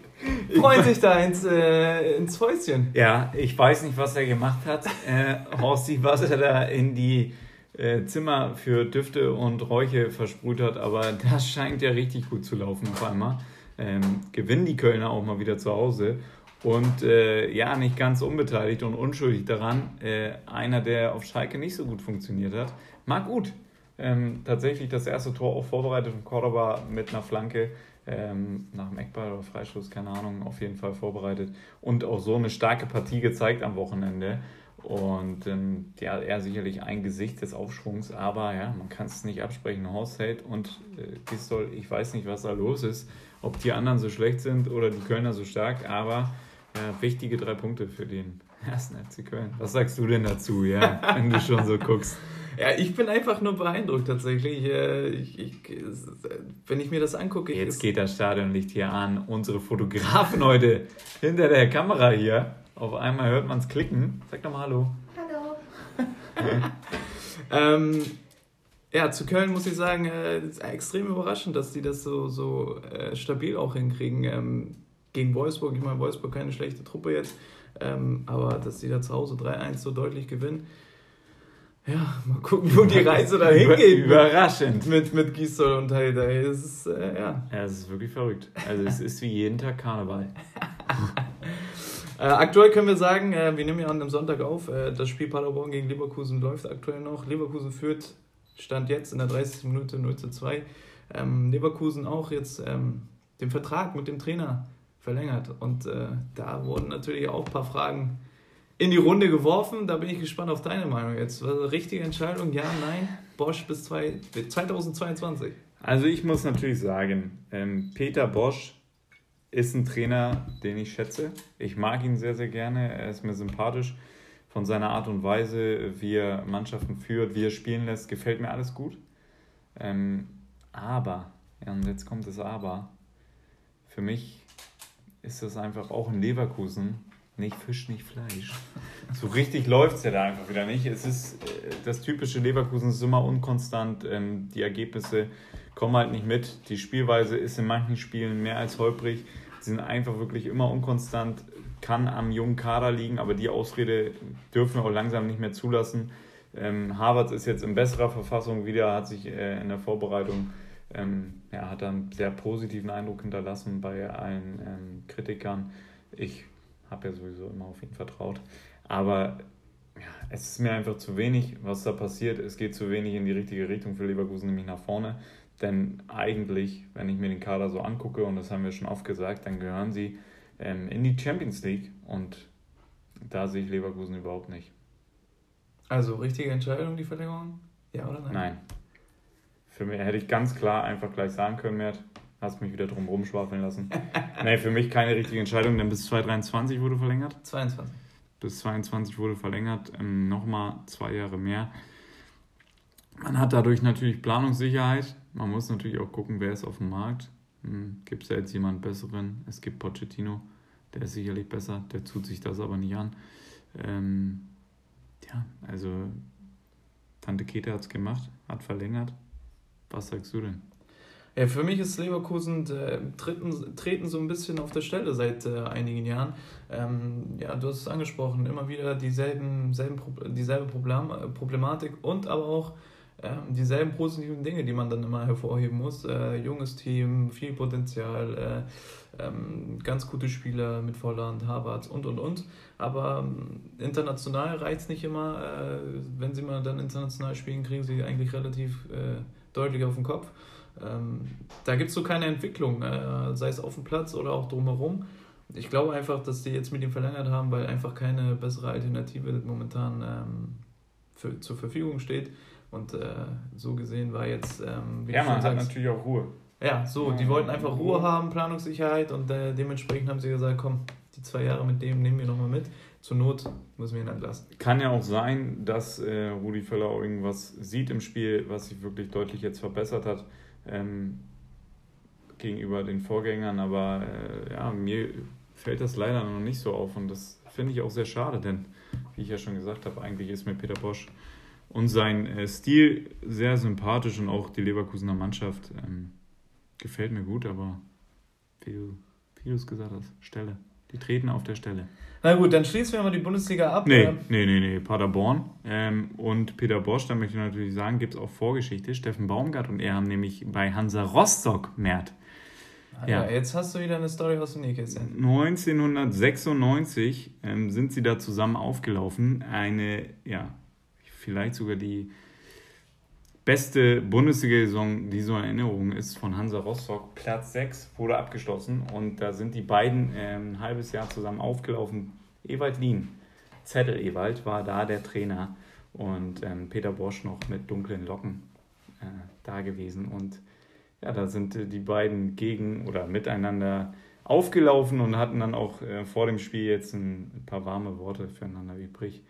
freut sich da ins, äh, ins Fäustchen. Ja, ich weiß nicht, was er gemacht hat. Äh, Horsti, was er da in die äh, Zimmer für Düfte und Räuche versprüht hat, aber das scheint ja richtig gut zu laufen auf einmal. Ähm, gewinnen die Kölner auch mal wieder zu Hause. Und äh, ja, nicht ganz unbeteiligt und unschuldig daran. Äh, einer, der auf Schalke nicht so gut funktioniert hat. Mag gut. Ähm, tatsächlich das erste Tor auch vorbereitet von Cordoba mit einer Flanke ähm, nach dem Eckball oder Freischuss, keine Ahnung, auf jeden Fall vorbereitet und auch so eine starke Partie gezeigt am Wochenende. Und ähm, ja, er sicherlich ein Gesicht des Aufschwungs, aber ja, man kann es nicht absprechen. Held und äh, Gistol, ich weiß nicht, was da los ist, ob die anderen so schlecht sind oder die Kölner so stark, aber ja, wichtige drei Punkte für den ersten FC Köln. Was sagst du denn dazu, ja, wenn du schon so guckst? Ja, ich bin einfach nur beeindruckt tatsächlich. Äh, ich, ich, wenn ich mir das angucke. Jetzt geht das Stadionlicht hier an. Unsere Fotografen heute hinter der Kamera hier. Auf einmal hört man es klicken. Sag doch mal Hallo. Hallo. ähm, ja, zu Köln muss ich sagen, äh, ist extrem überraschend, dass die das so, so äh, stabil auch hinkriegen. Ähm, gegen Wolfsburg, ich meine, Wolfsburg keine schlechte Truppe jetzt, ähm, aber dass sie da zu Hause 3-1 so deutlich gewinnen ja, mal gucken, wo die Reise da hingeht. Überraschend. Mit, mit Gisdol und Heider. Es ist, äh, ja. Ja, es ist wirklich verrückt. Also es ist wie jeden Tag Karneval. äh, aktuell können wir sagen, äh, wir nehmen ja an dem Sonntag auf, äh, das Spiel Paderborn gegen Leverkusen läuft aktuell noch. Leverkusen führt, stand jetzt in der 30. Minute 0 zu 2. Ähm, Leverkusen auch jetzt ähm, den Vertrag mit dem Trainer verlängert. Und äh, da wurden natürlich auch ein paar Fragen in die Runde geworfen. Da bin ich gespannt auf deine Meinung jetzt. War das richtige Entscheidung? Ja, nein? Bosch bis zwei, 2022. Also ich muss natürlich sagen, ähm, Peter Bosch ist ein Trainer, den ich schätze. Ich mag ihn sehr, sehr gerne. Er ist mir sympathisch. Von seiner Art und Weise, wie er Mannschaften führt, wie er spielen lässt, gefällt mir alles gut. Ähm, aber, ja, und jetzt kommt das Aber. Für mich ist das einfach auch in Leverkusen nicht Fisch, nicht Fleisch. So richtig läuft es ja da einfach wieder nicht. Es ist äh, das typische Leverkusen ist immer unkonstant. Ähm, die Ergebnisse kommen halt nicht mit. Die Spielweise ist in manchen Spielen mehr als holprig. Sie sind einfach wirklich immer unkonstant. Kann am jungen Kader liegen, aber die Ausrede dürfen wir auch langsam nicht mehr zulassen. Ähm, Harvards ist jetzt in besserer Verfassung wieder, hat sich äh, in der Vorbereitung ähm, ja, hat einen sehr positiven Eindruck hinterlassen bei allen ähm, Kritikern. Ich habe ja sowieso immer auf ihn vertraut. Aber ja, es ist mir einfach zu wenig, was da passiert. Es geht zu wenig in die richtige Richtung für Leverkusen, nämlich nach vorne. Denn eigentlich, wenn ich mir den Kader so angucke, und das haben wir schon oft gesagt, dann gehören sie ähm, in die Champions League. Und da sehe ich Leverkusen überhaupt nicht. Also richtige Entscheidung, die Verlängerung? Ja oder nein? Nein. Für mich hätte ich ganz klar einfach gleich sagen können, Mert, hast mich wieder drum rumschwafeln lassen. nee, für mich keine richtige Entscheidung, denn bis 2023 wurde verlängert. 22. Bis 22 wurde verlängert, ähm, nochmal zwei Jahre mehr. Man hat dadurch natürlich Planungssicherheit. Man muss natürlich auch gucken, wer ist auf dem Markt. Hm, gibt es da jetzt jemanden besseren? Es gibt Pochettino, der ist sicherlich besser, der tut sich das aber nicht an. Ähm, ja, also Tante Kete hat es gemacht, hat verlängert. Was sagst du denn? Ja, für mich ist Leverkusen äh, treten, treten so ein bisschen auf der Stelle seit äh, einigen Jahren. Ähm, ja, du hast es angesprochen, immer wieder dieselben, selben, dieselbe Problem, Problematik und aber auch ähm, dieselben positiven Dinge, die man dann immer hervorheben muss. Äh, junges Team, viel Potenzial, äh, ähm, ganz gute Spieler mit Volland, Harvard und und und. Aber ähm, international es nicht immer. Äh, wenn sie mal dann international spielen, kriegen sie eigentlich relativ äh, deutlich auf den Kopf. Ähm, da gibt es so keine Entwicklung, äh, sei es auf dem Platz oder auch drumherum. Ich glaube einfach, dass die jetzt mit ihm verlängert haben, weil einfach keine bessere Alternative momentan ähm, für, zur Verfügung steht. Und äh, so gesehen war jetzt. Ähm, ja, man hat natürlich auch Ruhe. Ja, so, die wollten einfach Ruhe, Ruhe haben, Planungssicherheit und äh, dementsprechend haben sie gesagt: komm, die zwei Jahre mit dem nehmen wir nochmal mit. Zur Not müssen wir ihn entlassen. Kann ja auch sein, dass äh, Rudi Völler auch irgendwas sieht im Spiel, was sich wirklich deutlich jetzt verbessert hat ähm, gegenüber den Vorgängern, aber äh, ja, mir fällt das leider noch nicht so auf und das finde ich auch sehr schade, denn wie ich ja schon gesagt habe, eigentlich ist mir Peter Bosch und sein äh, Stil sehr sympathisch und auch die Leverkusener Mannschaft ähm, gefällt mir gut, aber wie du, wie du es gesagt hast, Stelle. Die treten auf der Stelle. Na gut, dann schließen wir mal die Bundesliga ab. Nee, nee, nee, nee. Paderborn ähm, und Peter Bosch, da möchte ich natürlich sagen, gibt es auch Vorgeschichte. Steffen Baumgart und er haben nämlich bei Hansa Rostock Mert. Ah, ja. ja, jetzt hast du wieder eine Story aus dem Nähkästchen. 1996 ähm, sind sie da zusammen aufgelaufen. Eine, ja, vielleicht sogar die beste Bundesliga-Saison, die so in Erinnerung ist, von Hansa Rostock. Platz 6 wurde abgeschlossen und da sind die beiden äh, ein halbes Jahr zusammen aufgelaufen. Ewald Lien, Zettel Ewald, war da der Trainer und ähm, Peter Bosch noch mit dunklen Locken äh, da gewesen. Und ja, da sind äh, die beiden gegen oder miteinander aufgelaufen und hatten dann auch äh, vor dem Spiel jetzt ein, ein, paar warme Worte füreinander übrig.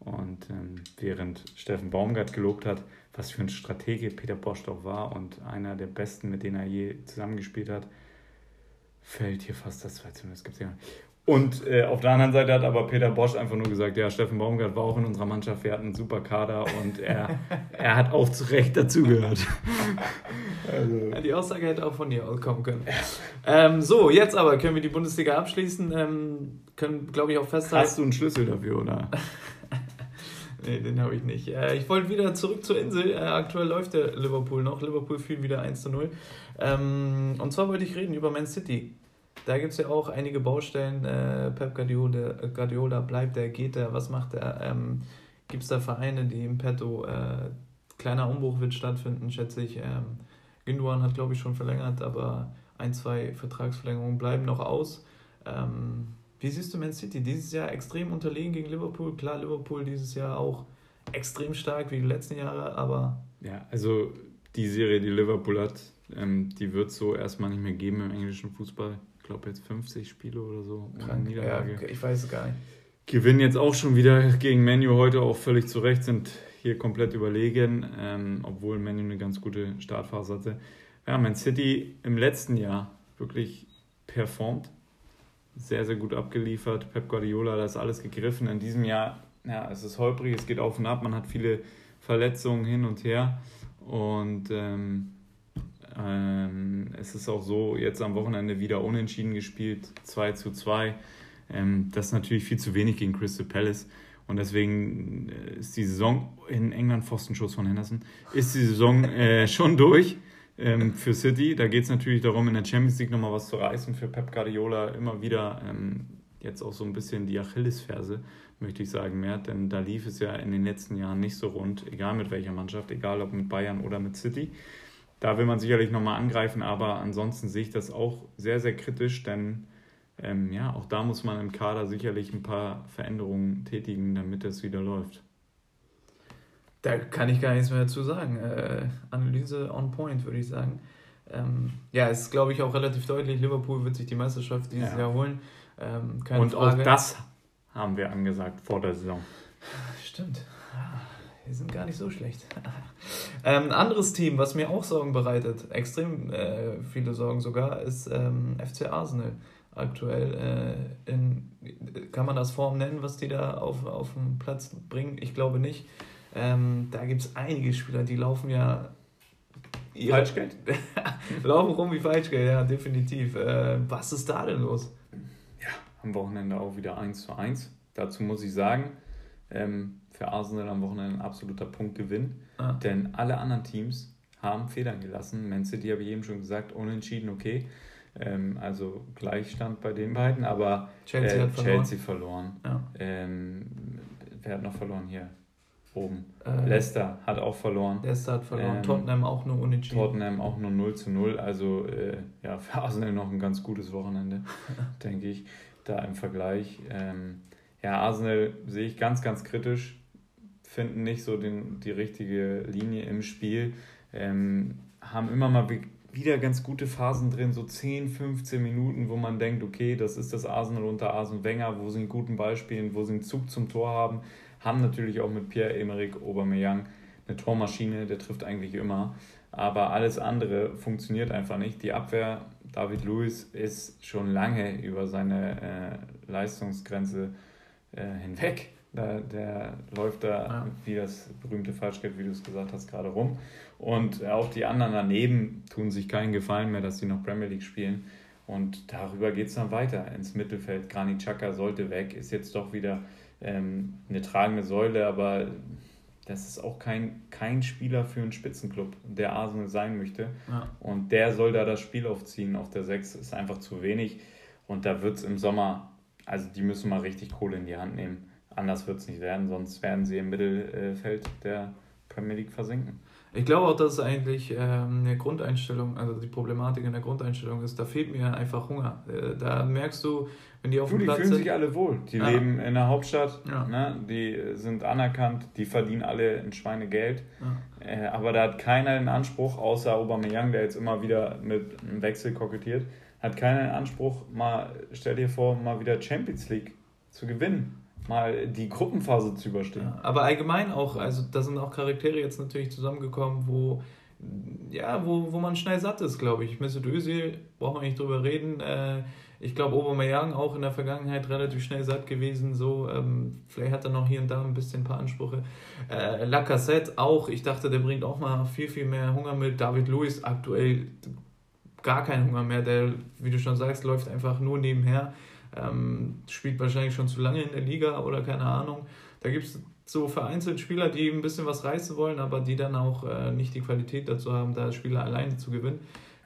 Und ähm, während Steffen Baumgart gelobt hat, was für ein Stratege Peter Bosch doch war und einer der besten, mit denen er je zusammengespielt hat, fällt hier fast das 2 Das gibt's ja. Und äh, auf der anderen Seite hat aber Peter Bosch einfach nur gesagt, ja, Steffen Baumgart war auch in unserer Mannschaft, wir hatten einen super Kader und er, er hat auch zu Recht dazugehört. also. Die Aussage hätte auch von dir kommen können. Ähm, so, jetzt aber können wir die Bundesliga abschließen. Ähm, können, glaube ich, auch festhalten. Hast du einen Schlüssel dafür, oder? Nee, den habe ich nicht. Äh, ich wollte wieder zurück zur Insel. Äh, aktuell läuft der Liverpool noch. Liverpool führt wieder 1 zu 0. Ähm, und zwar wollte ich reden über Man City. Da gibt es ja auch einige Baustellen. Äh, Pep Guardiola, Guardiola bleibt er, geht er, was macht er? Ähm, gibt es da Vereine, die im Petto äh, kleiner Umbruch wird stattfinden, schätze ich. Ähm, Gündogan hat, glaube ich, schon verlängert, aber ein, zwei Vertragsverlängerungen bleiben noch aus. Ähm, wie siehst du Man City? Dieses Jahr extrem unterlegen gegen Liverpool. Klar, Liverpool dieses Jahr auch extrem stark wie die letzten Jahre, aber. Ja, also die Serie, die Liverpool hat, ähm, die wird es so erstmal nicht mehr geben im englischen Fußball. Ich glaube jetzt 50 Spiele oder so. Krank. Ja, ich weiß es gar nicht. Gewinnen jetzt auch schon wieder gegen Menu heute auch völlig zurecht, sind hier komplett überlegen, ähm, obwohl Menu eine ganz gute Startphase hatte. Ja, Man City im letzten Jahr wirklich performt, sehr, sehr gut abgeliefert. Pep Guardiola hat das alles gegriffen. In diesem Jahr, ja, es ist holprig, es geht auf und ab, man hat viele Verletzungen hin und her. Und ähm, ähm, es ist auch so, jetzt am Wochenende wieder unentschieden gespielt, 2 zu 2. Ähm, das ist natürlich viel zu wenig gegen Crystal Palace. Und deswegen äh, ist die Saison in England Pfostenschuss von Henderson, ist die Saison äh, schon durch ähm, für City. Da geht es natürlich darum, in der Champions League nochmal was zu reißen. Für Pep Guardiola immer wieder ähm, jetzt auch so ein bisschen die Achillesferse, möchte ich sagen, mehr. Denn da lief es ja in den letzten Jahren nicht so rund, egal mit welcher Mannschaft, egal ob mit Bayern oder mit City. Da will man sicherlich nochmal angreifen, aber ansonsten sehe ich das auch sehr, sehr kritisch, denn ähm, ja, auch da muss man im Kader sicherlich ein paar Veränderungen tätigen, damit das wieder läuft. Da kann ich gar nichts mehr dazu sagen. Äh, Analyse on point, würde ich sagen. Ähm, ja, es ist, glaube ich, auch relativ deutlich, Liverpool wird sich die Meisterschaft dieses ja. Jahr holen. Ähm, Und Frage. auch das haben wir angesagt vor der Saison. Stimmt. Wir sind gar nicht so schlecht. ähm, anderes Team, was mir auch Sorgen bereitet, extrem äh, viele Sorgen sogar, ist ähm, FC Arsenal aktuell. Äh, in, kann man das Form nennen, was die da auf, auf den Platz bringen? Ich glaube nicht. Ähm, da gibt es einige Spieler, die laufen ja. Falschgeld? laufen rum wie Falschgeld, ja, definitiv. Äh, was ist da denn los? Ja, am Wochenende auch wieder 1 zu 1. Dazu muss ich sagen, ähm, für Arsenal am Wochenende ein absoluter Punktgewinn. Ah. Denn alle anderen Teams haben Federn gelassen. Man City habe ich eben schon gesagt, unentschieden, okay. Ähm, also Gleichstand bei den beiden, aber Chelsea, äh, verloren. Chelsea verloren. Ja. Ähm, wer hat noch verloren hier? Oben. Äh, Leicester hat auch verloren. Leicester hat verloren. Ähm, Tottenham auch nur unentschieden. Tottenham auch nur 0 zu 0. Also äh, ja, für Arsenal noch ein ganz gutes Wochenende, denke ich, da im Vergleich. Ähm, ja, Arsenal sehe ich ganz, ganz kritisch. Finden nicht so den, die richtige Linie im Spiel. Ähm, haben immer mal wieder ganz gute Phasen drin, so 10, 15 Minuten, wo man denkt, okay, das ist das Arsenal unter Arsene Wenger, wo sie einen guten Ball spielen, wo sie einen Zug zum Tor haben. Haben natürlich auch mit Pierre-Emerick Aubameyang eine Tormaschine, der trifft eigentlich immer. Aber alles andere funktioniert einfach nicht. Die Abwehr, David Lewis, ist schon lange über seine äh, Leistungsgrenze äh, hinweg. Da, der läuft da ja. wie das berühmte Falschgeld, wie du es gesagt hast, gerade rum. Und auch die anderen daneben tun sich keinen Gefallen mehr, dass sie noch Premier League spielen. Und darüber geht es dann weiter ins Mittelfeld. Granit Xhaka sollte weg, ist jetzt doch wieder ähm, eine tragende Säule, aber das ist auch kein, kein Spieler für einen Spitzenclub, der Arsenal sein möchte. Ja. Und der soll da das Spiel aufziehen auf der 6, ist einfach zu wenig. Und da wird es im Sommer, also die müssen mal richtig Kohle in die Hand nehmen. Anders wird es nicht werden, sonst werden sie im Mittelfeld der Premier League versinken. Ich glaube auch, dass es eigentlich ähm, eine Grundeinstellung, also die Problematik in der Grundeinstellung ist, da fehlt mir einfach Hunger. Äh, da merkst du, wenn die auf dem Platz sind. Die fühlen sich alle wohl. Die ja. leben in der Hauptstadt, ja. ne? die sind anerkannt, die verdienen alle ein Schweinegeld. Ja. Äh, aber da hat keiner den Anspruch, außer Aubameyang, der jetzt immer wieder mit einem Wechsel kokettiert, hat keiner den Anspruch, mal, stell dir vor, mal wieder Champions League zu gewinnen mal die Gruppenphase zu überstehen. Ja, aber allgemein auch, also da sind auch Charaktere jetzt natürlich zusammengekommen, wo ja, wo, wo man schnell satt ist, glaube ich. Mesut Özil, braucht man nicht drüber reden. Äh, ich glaube, Aubameyang auch in der Vergangenheit relativ schnell satt gewesen. So, ähm, vielleicht hat er noch hier und da ein bisschen ein paar Ansprüche. Äh, Lacassette auch. Ich dachte, der bringt auch mal viel, viel mehr Hunger mit. David Luiz aktuell gar keinen Hunger mehr. Der, wie du schon sagst, läuft einfach nur nebenher. Ähm, spielt wahrscheinlich schon zu lange in der Liga oder keine Ahnung. Da gibt es so vereinzelt Spieler, die ein bisschen was reißen wollen, aber die dann auch äh, nicht die Qualität dazu haben, da Spieler alleine zu gewinnen.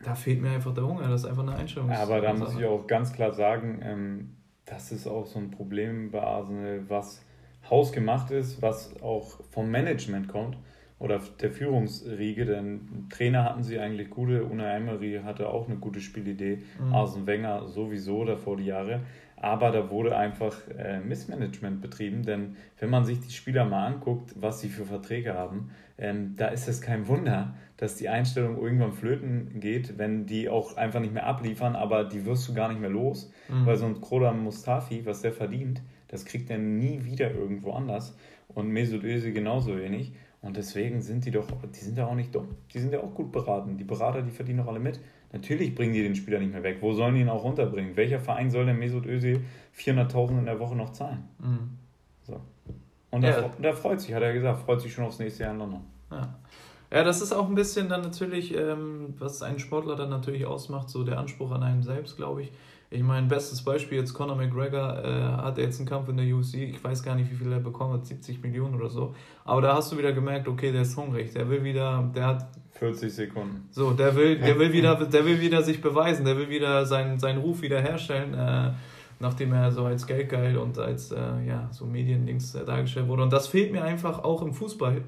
Da fehlt mir einfach der Hunger, das ist einfach eine Einstellung. aber da muss ich auch ganz klar sagen, ähm, das ist auch so ein Problem bei Arsenal, was hausgemacht ist, was auch vom Management kommt oder der Führungsriege, denn Trainer hatten sie eigentlich gute, Una Emery hatte auch eine gute Spielidee, mhm. Arsene Wenger sowieso davor die Jahre, Aber da wurde einfach äh, Missmanagement betrieben, denn wenn man sich die Spieler mal anguckt, was sie für Verträge haben, ähm, da ist es kein Wunder, dass die Einstellung irgendwann flöten geht, wenn die auch einfach nicht mehr abliefern, aber die wirst du gar nicht mehr los, mhm. weil so ein Krodan Mustafi, was der verdient, das kriegt er nie wieder irgendwo anders und Mesut Özil genauso wenig. Und deswegen sind die doch, die sind ja auch nicht dumm. Die sind ja auch gut beraten. Die Berater, die verdienen doch alle mit. Natürlich bringen die den Spieler nicht mehr weg. Wo sollen die ihn auch runterbringen? Welcher Verein soll denn Mesut Özil 400.000 in der Woche noch zahlen? Mhm. So. Und ja. da, freut sich, hat er gesagt, freut sich schon aufs nächste Jahr in London. Ja. Ja, das ist auch ein bisschen dann natürlich, ähm, was einen Sportler dann natürlich ausmacht, so der Anspruch an einem selbst, glaube ich. Ich meine, bestes Beispiel jetzt Conor McGregor äh, hat jetzt einen Kampf in der UFC. Ich weiß gar nicht, wie viel er bekommen hat, 70 Millionen oder so. Aber da hast du wieder gemerkt, okay, der ist hungrig. Der will wieder, der hat 40 Sekunden. So, der will, der will wieder, der will wieder sich beweisen. Der will wieder seinen, seinen Ruf wieder herstellen. Äh, nachdem er so als geldgeil und als äh, ja, so Medienlinks äh, dargestellt wurde. Und das fehlt mir einfach auch im Fußball,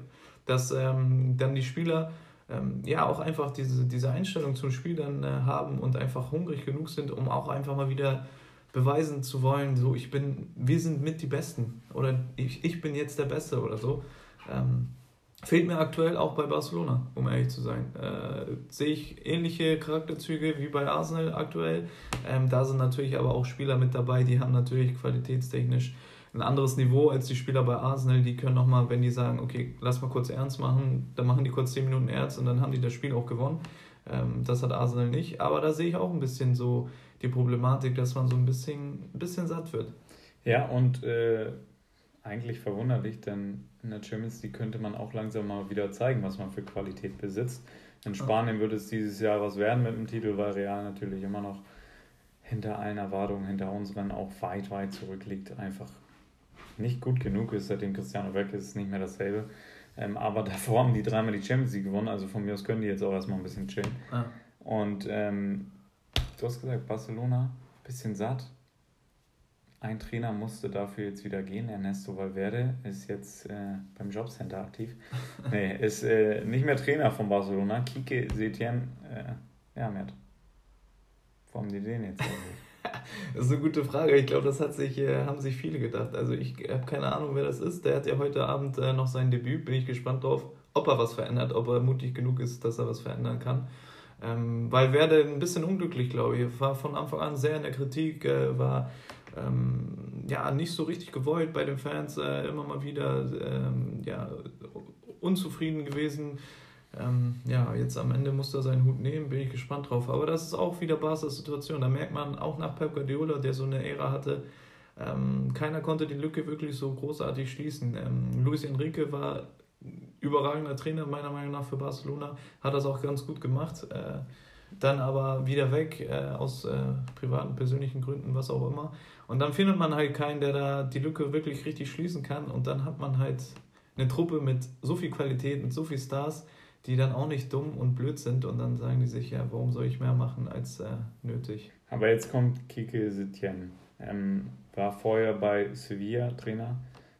dass ähm, dann die Spieler ähm, ja auch einfach diese, diese Einstellung zum Spiel dann äh, haben und einfach hungrig genug sind, um auch einfach mal wieder beweisen zu wollen, so ich bin, wir sind mit die Besten oder ich, ich bin jetzt der Beste oder so. Ähm, fehlt mir aktuell auch bei Barcelona, um ehrlich zu sein. Äh, sehe ich ähnliche Charakterzüge wie bei Arsenal aktuell. Ähm, da sind natürlich aber auch Spieler mit dabei, die haben natürlich qualitätstechnisch ein anderes Niveau als die Spieler bei Arsenal. Die können nochmal, wenn die sagen, okay, lass mal kurz ernst machen, dann machen die kurz 10 Minuten ernst und dann haben die das Spiel auch gewonnen. Ähm, das hat Arsenal nicht. Aber da sehe ich auch ein bisschen so die Problematik, dass man so ein bisschen, ein bisschen satt wird. Ja, und äh, eigentlich verwunderlich, denn in der Champions League könnte man auch langsam mal wieder zeigen, was man für Qualität besitzt. In Spanien wird es dieses Jahr was werden mit dem Titel, weil Real natürlich immer noch hinter allen Erwartungen, hinter unseren auch weit, weit zurückliegt. Einfach nicht gut genug ist, seitdem Cristiano weg ist, ist nicht mehr dasselbe. Ähm, aber davor haben die dreimal die Champions League gewonnen, also von mir aus können die jetzt auch erstmal ein bisschen chillen. Ah. Und ähm, du hast gesagt, Barcelona, bisschen satt. Ein Trainer musste dafür jetzt wieder gehen. Ernesto Valverde ist jetzt äh, beim Jobcenter aktiv. nee, ist äh, nicht mehr Trainer von Barcelona. Kike Setien, äh, ja, Mert. Wo haben die den jetzt? Das ist eine gute Frage. Ich glaube, das hat sich, äh, haben sich viele gedacht. Also ich habe keine Ahnung, wer das ist. Der hat ja heute Abend äh, noch sein Debüt. Bin ich gespannt drauf, ob er was verändert, ob er mutig genug ist, dass er was verändern kann. Ähm, weil Werde ein bisschen unglücklich, glaube ich. War von Anfang an sehr in der Kritik, äh, war ähm, ja nicht so richtig gewollt bei den Fans, äh, immer mal wieder ähm, ja, unzufrieden gewesen ähm, ja, jetzt am Ende muss er seinen Hut nehmen, bin ich gespannt drauf. Aber das ist auch wieder Barca's Situation. Da merkt man auch nach Pep Guardiola, der so eine Ära hatte, ähm, keiner konnte die Lücke wirklich so großartig schließen. Ähm, Luis Enrique war überragender Trainer, meiner Meinung nach, für Barcelona, hat das auch ganz gut gemacht. Äh, dann aber wieder weg, äh, aus äh, privaten, persönlichen Gründen, was auch immer. Und dann findet man halt keinen, der da die Lücke wirklich richtig schließen kann. Und dann hat man halt eine Truppe mit so viel Qualität, mit so viel Stars, die dann auch nicht dumm und blöd sind und dann sagen die sich, ja, warum soll ich mehr machen als äh, nötig. Aber jetzt kommt Kike Setien. Ähm, war vorher bei Sevilla Trainer,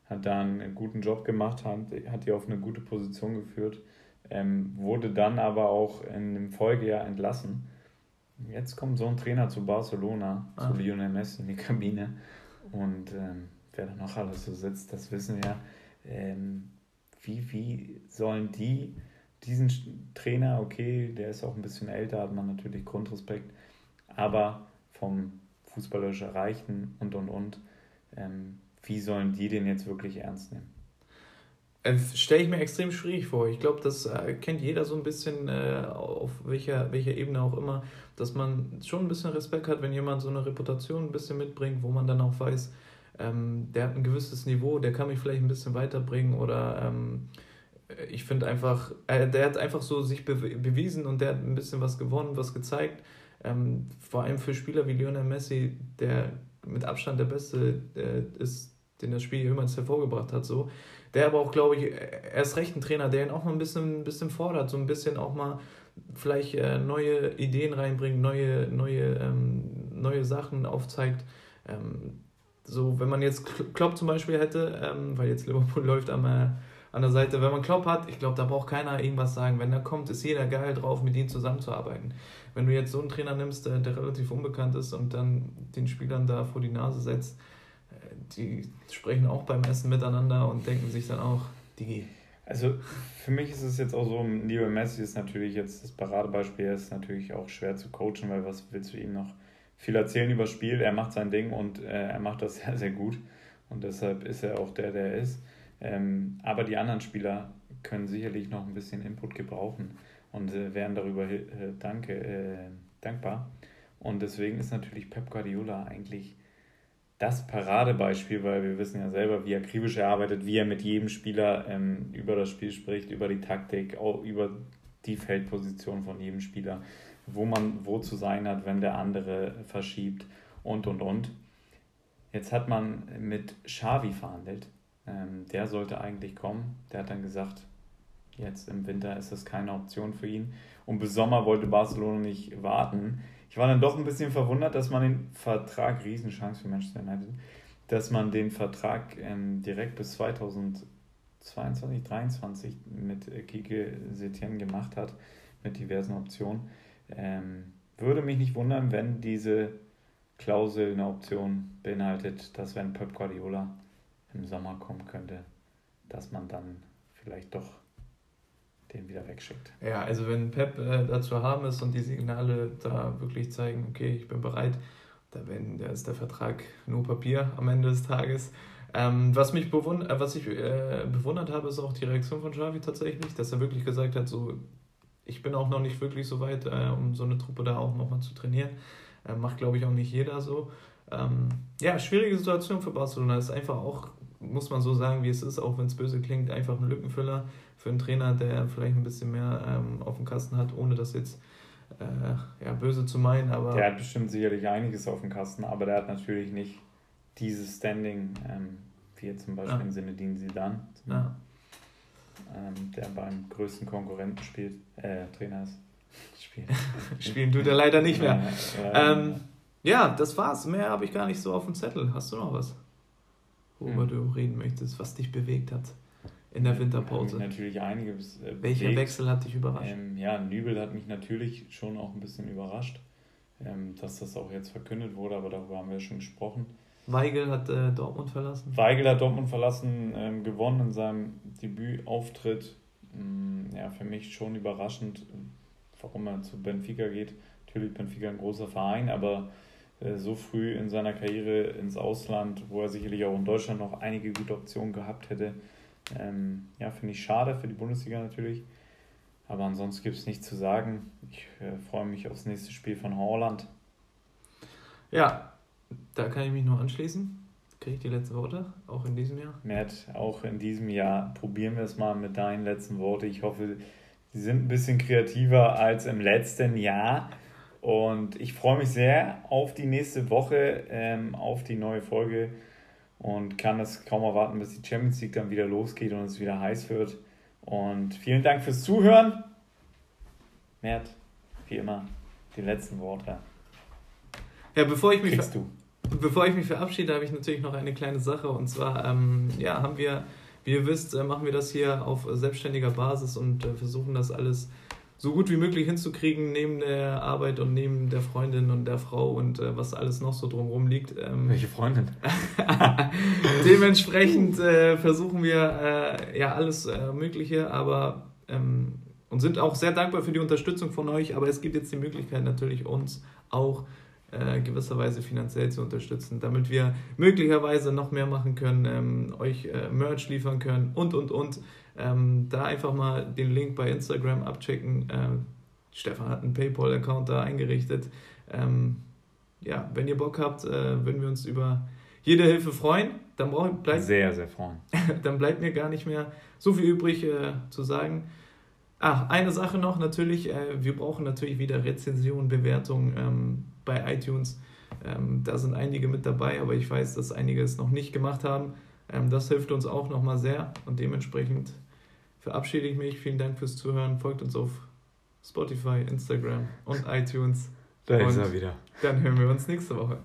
hat da einen guten Job gemacht, hat, hat die auf eine gute Position geführt, ähm, wurde dann aber auch in dem Folgejahr entlassen. Jetzt kommt so ein Trainer zu Barcelona, ah. zu Lionel Messi in die Kabine und ähm, wer da noch alles so sitzt, das wissen wir. Ähm, wie, wie sollen die diesen Trainer, okay, der ist auch ein bisschen älter, hat man natürlich Grundrespekt, aber vom fußballerisch Erreichen und und und, ähm, wie sollen die den jetzt wirklich ernst nehmen? Stelle ich mir extrem schwierig vor. Ich glaube, das äh, kennt jeder so ein bisschen, äh, auf welcher, welcher Ebene auch immer, dass man schon ein bisschen Respekt hat, wenn jemand so eine Reputation ein bisschen mitbringt, wo man dann auch weiß, ähm, der hat ein gewisses Niveau, der kann mich vielleicht ein bisschen weiterbringen oder ähm, ich finde einfach, äh, der hat einfach so sich be bewiesen und der hat ein bisschen was gewonnen, was gezeigt. Ähm, vor allem für Spieler wie Lionel Messi, der mit Abstand der Beste äh, ist, den das Spiel jemals hervorgebracht hat, so. Der aber auch, glaube ich, erst recht ein Trainer, der ihn auch mal ein bisschen, bisschen fordert, so ein bisschen auch mal vielleicht äh, neue Ideen reinbringt, neue, neue, ähm, neue Sachen aufzeigt. Ähm, so, wenn man jetzt Klopp zum Beispiel hätte, ähm, weil jetzt Liverpool läuft am, äh, an der Seite. Wenn man Klopp hat, ich glaube, da braucht keiner irgendwas sagen. Wenn er kommt, ist jeder geil drauf, mit ihm zusammenzuarbeiten. Wenn du jetzt so einen Trainer nimmst, der, der relativ unbekannt ist und dann den Spielern da vor die Nase setzt, äh, die sprechen auch beim Essen miteinander und denken sich dann auch, die. Also für mich ist es jetzt auch so, Leo Messi ist natürlich jetzt das Paradebeispiel, er ist natürlich auch schwer zu coachen, weil was willst du ihm noch viel erzählen über das Spiel? Er macht sein Ding und äh, er macht das sehr, sehr gut und deshalb ist er auch der, der er ist. Ähm, aber die anderen Spieler können sicherlich noch ein bisschen Input gebrauchen und äh, wären darüber äh, danke, äh, dankbar. Und deswegen ist natürlich Pep Guardiola eigentlich das Paradebeispiel, weil wir wissen ja selber, wie akribisch er arbeitet, wie er mit jedem Spieler ähm, über das Spiel spricht, über die Taktik, auch über die Feldposition von jedem Spieler, wo man wo zu sein hat, wenn der andere verschiebt und und und. Jetzt hat man mit Xavi verhandelt ähm, der sollte eigentlich kommen. Der hat dann gesagt, jetzt im Winter ist das keine Option für ihn. Und bis Sommer wollte Barcelona nicht warten. Ich war dann doch ein bisschen verwundert, dass man den Vertrag, Riesenchance für Manchester United, dass man den Vertrag ähm, direkt bis 2022, 2023 mit Kike Setien gemacht hat, mit diversen Optionen. Ähm, würde mich nicht wundern, wenn diese Klausel eine Option beinhaltet, dass wenn Pep Guardiola im Sommer kommen könnte, dass man dann vielleicht doch den wieder wegschickt. Ja, also wenn Pep äh, dazu haben ist und die Signale da wirklich zeigen, okay, ich bin bereit, da, wenn, da ist der Vertrag nur Papier am Ende des Tages. Ähm, was mich bewund äh, was ich äh, bewundert habe, ist auch die Reaktion von Xavi tatsächlich, dass er wirklich gesagt hat, so ich bin auch noch nicht wirklich so weit, äh, um so eine Truppe da auch nochmal zu trainieren. Äh, macht, glaube ich, auch nicht jeder so. Ähm, ja, schwierige Situation für Barcelona. Ist einfach auch muss man so sagen, wie es ist, auch wenn es böse klingt, einfach ein Lückenfüller für einen Trainer, der vielleicht ein bisschen mehr ähm, auf dem Kasten hat, ohne das jetzt äh, ja, böse zu meinen. Aber der hat bestimmt sicherlich einiges auf dem Kasten, aber der hat natürlich nicht dieses Standing, ähm, wie jetzt zum Beispiel ja. im Sinne Dean Zidane, ja. ähm, der beim größten Konkurrenten spielt, äh, Trainer ist. Spielen. Spielen tut er leider nicht mehr. Ja, ähm, ja, das war's. Mehr habe ich gar nicht so auf dem Zettel. Hast du noch was? Worüber mhm. du reden möchtest, was dich bewegt hat in der Winterpause. Natürlich einiges. Äh, Welcher Wechsel hat dich überrascht? Ähm, ja, Nübel hat mich natürlich schon auch ein bisschen überrascht, ähm, dass das auch jetzt verkündet wurde, aber darüber haben wir schon gesprochen. Weigel hat äh, Dortmund verlassen. Weigel hat Dortmund verlassen, ähm, gewonnen in seinem Debütauftritt. Ähm, ja, für mich schon überraschend, warum er zu Benfica geht. Natürlich Benfica ein großer Verein, aber äh, so früh in seiner Karriere ins Ausland, wo er sicherlich auch in Deutschland noch einige gute Optionen gehabt hätte. Ähm, ja, finde ich schade für die Bundesliga natürlich. Aber ansonsten gibt es nichts zu sagen. Ich äh, freue mich aufs nächste Spiel von Holland. Ja, da kann ich mich nur anschließen. Kriege ich die letzten Worte, auch in diesem Jahr? Matt, auch in diesem Jahr probieren wir es mal mit deinen letzten Worten. Ich hoffe, sie sind ein bisschen kreativer als im letzten Jahr. Und ich freue mich sehr auf die nächste Woche, ähm, auf die neue Folge und kann es kaum erwarten, bis die Champions League dann wieder losgeht und es wieder heiß wird. Und vielen Dank fürs Zuhören. Mert, wie immer, die letzten Worte. Ja, bevor ich mich. Bevor ich mich verabschiede, habe ich natürlich noch eine kleine Sache. Und zwar ähm, ja, haben wir, wie ihr wisst, äh, machen wir das hier auf selbstständiger Basis und äh, versuchen das alles so gut wie möglich hinzukriegen neben der Arbeit und neben der Freundin und der Frau und äh, was alles noch so drumherum liegt. Ähm, Welche Freundin? dementsprechend äh, versuchen wir äh, ja alles äh, Mögliche, aber ähm, und sind auch sehr dankbar für die Unterstützung von euch. Aber es gibt jetzt die Möglichkeit natürlich uns auch äh, gewisserweise finanziell zu unterstützen, damit wir möglicherweise noch mehr machen können, ähm, euch äh, Merch liefern können und und und. Ähm, da einfach mal den Link bei Instagram abchecken. Ähm, Stefan hat einen PayPal-Account da eingerichtet. Ähm, ja, wenn ihr Bock habt, äh, würden wir uns über jede Hilfe freuen. Dann bleibt, sehr, sehr freuen. dann bleibt mir gar nicht mehr so viel übrig äh, zu sagen. Ach, eine Sache noch, natürlich, äh, wir brauchen natürlich wieder Rezensionen, Bewertungen ähm, bei iTunes. Ähm, da sind einige mit dabei, aber ich weiß, dass einige es noch nicht gemacht haben. Ähm, das hilft uns auch nochmal sehr und dementsprechend verabschiede ich mich. Vielen Dank fürs Zuhören. Folgt uns auf Spotify, Instagram und iTunes. Da und ist er wieder. Dann hören wir uns nächste Woche.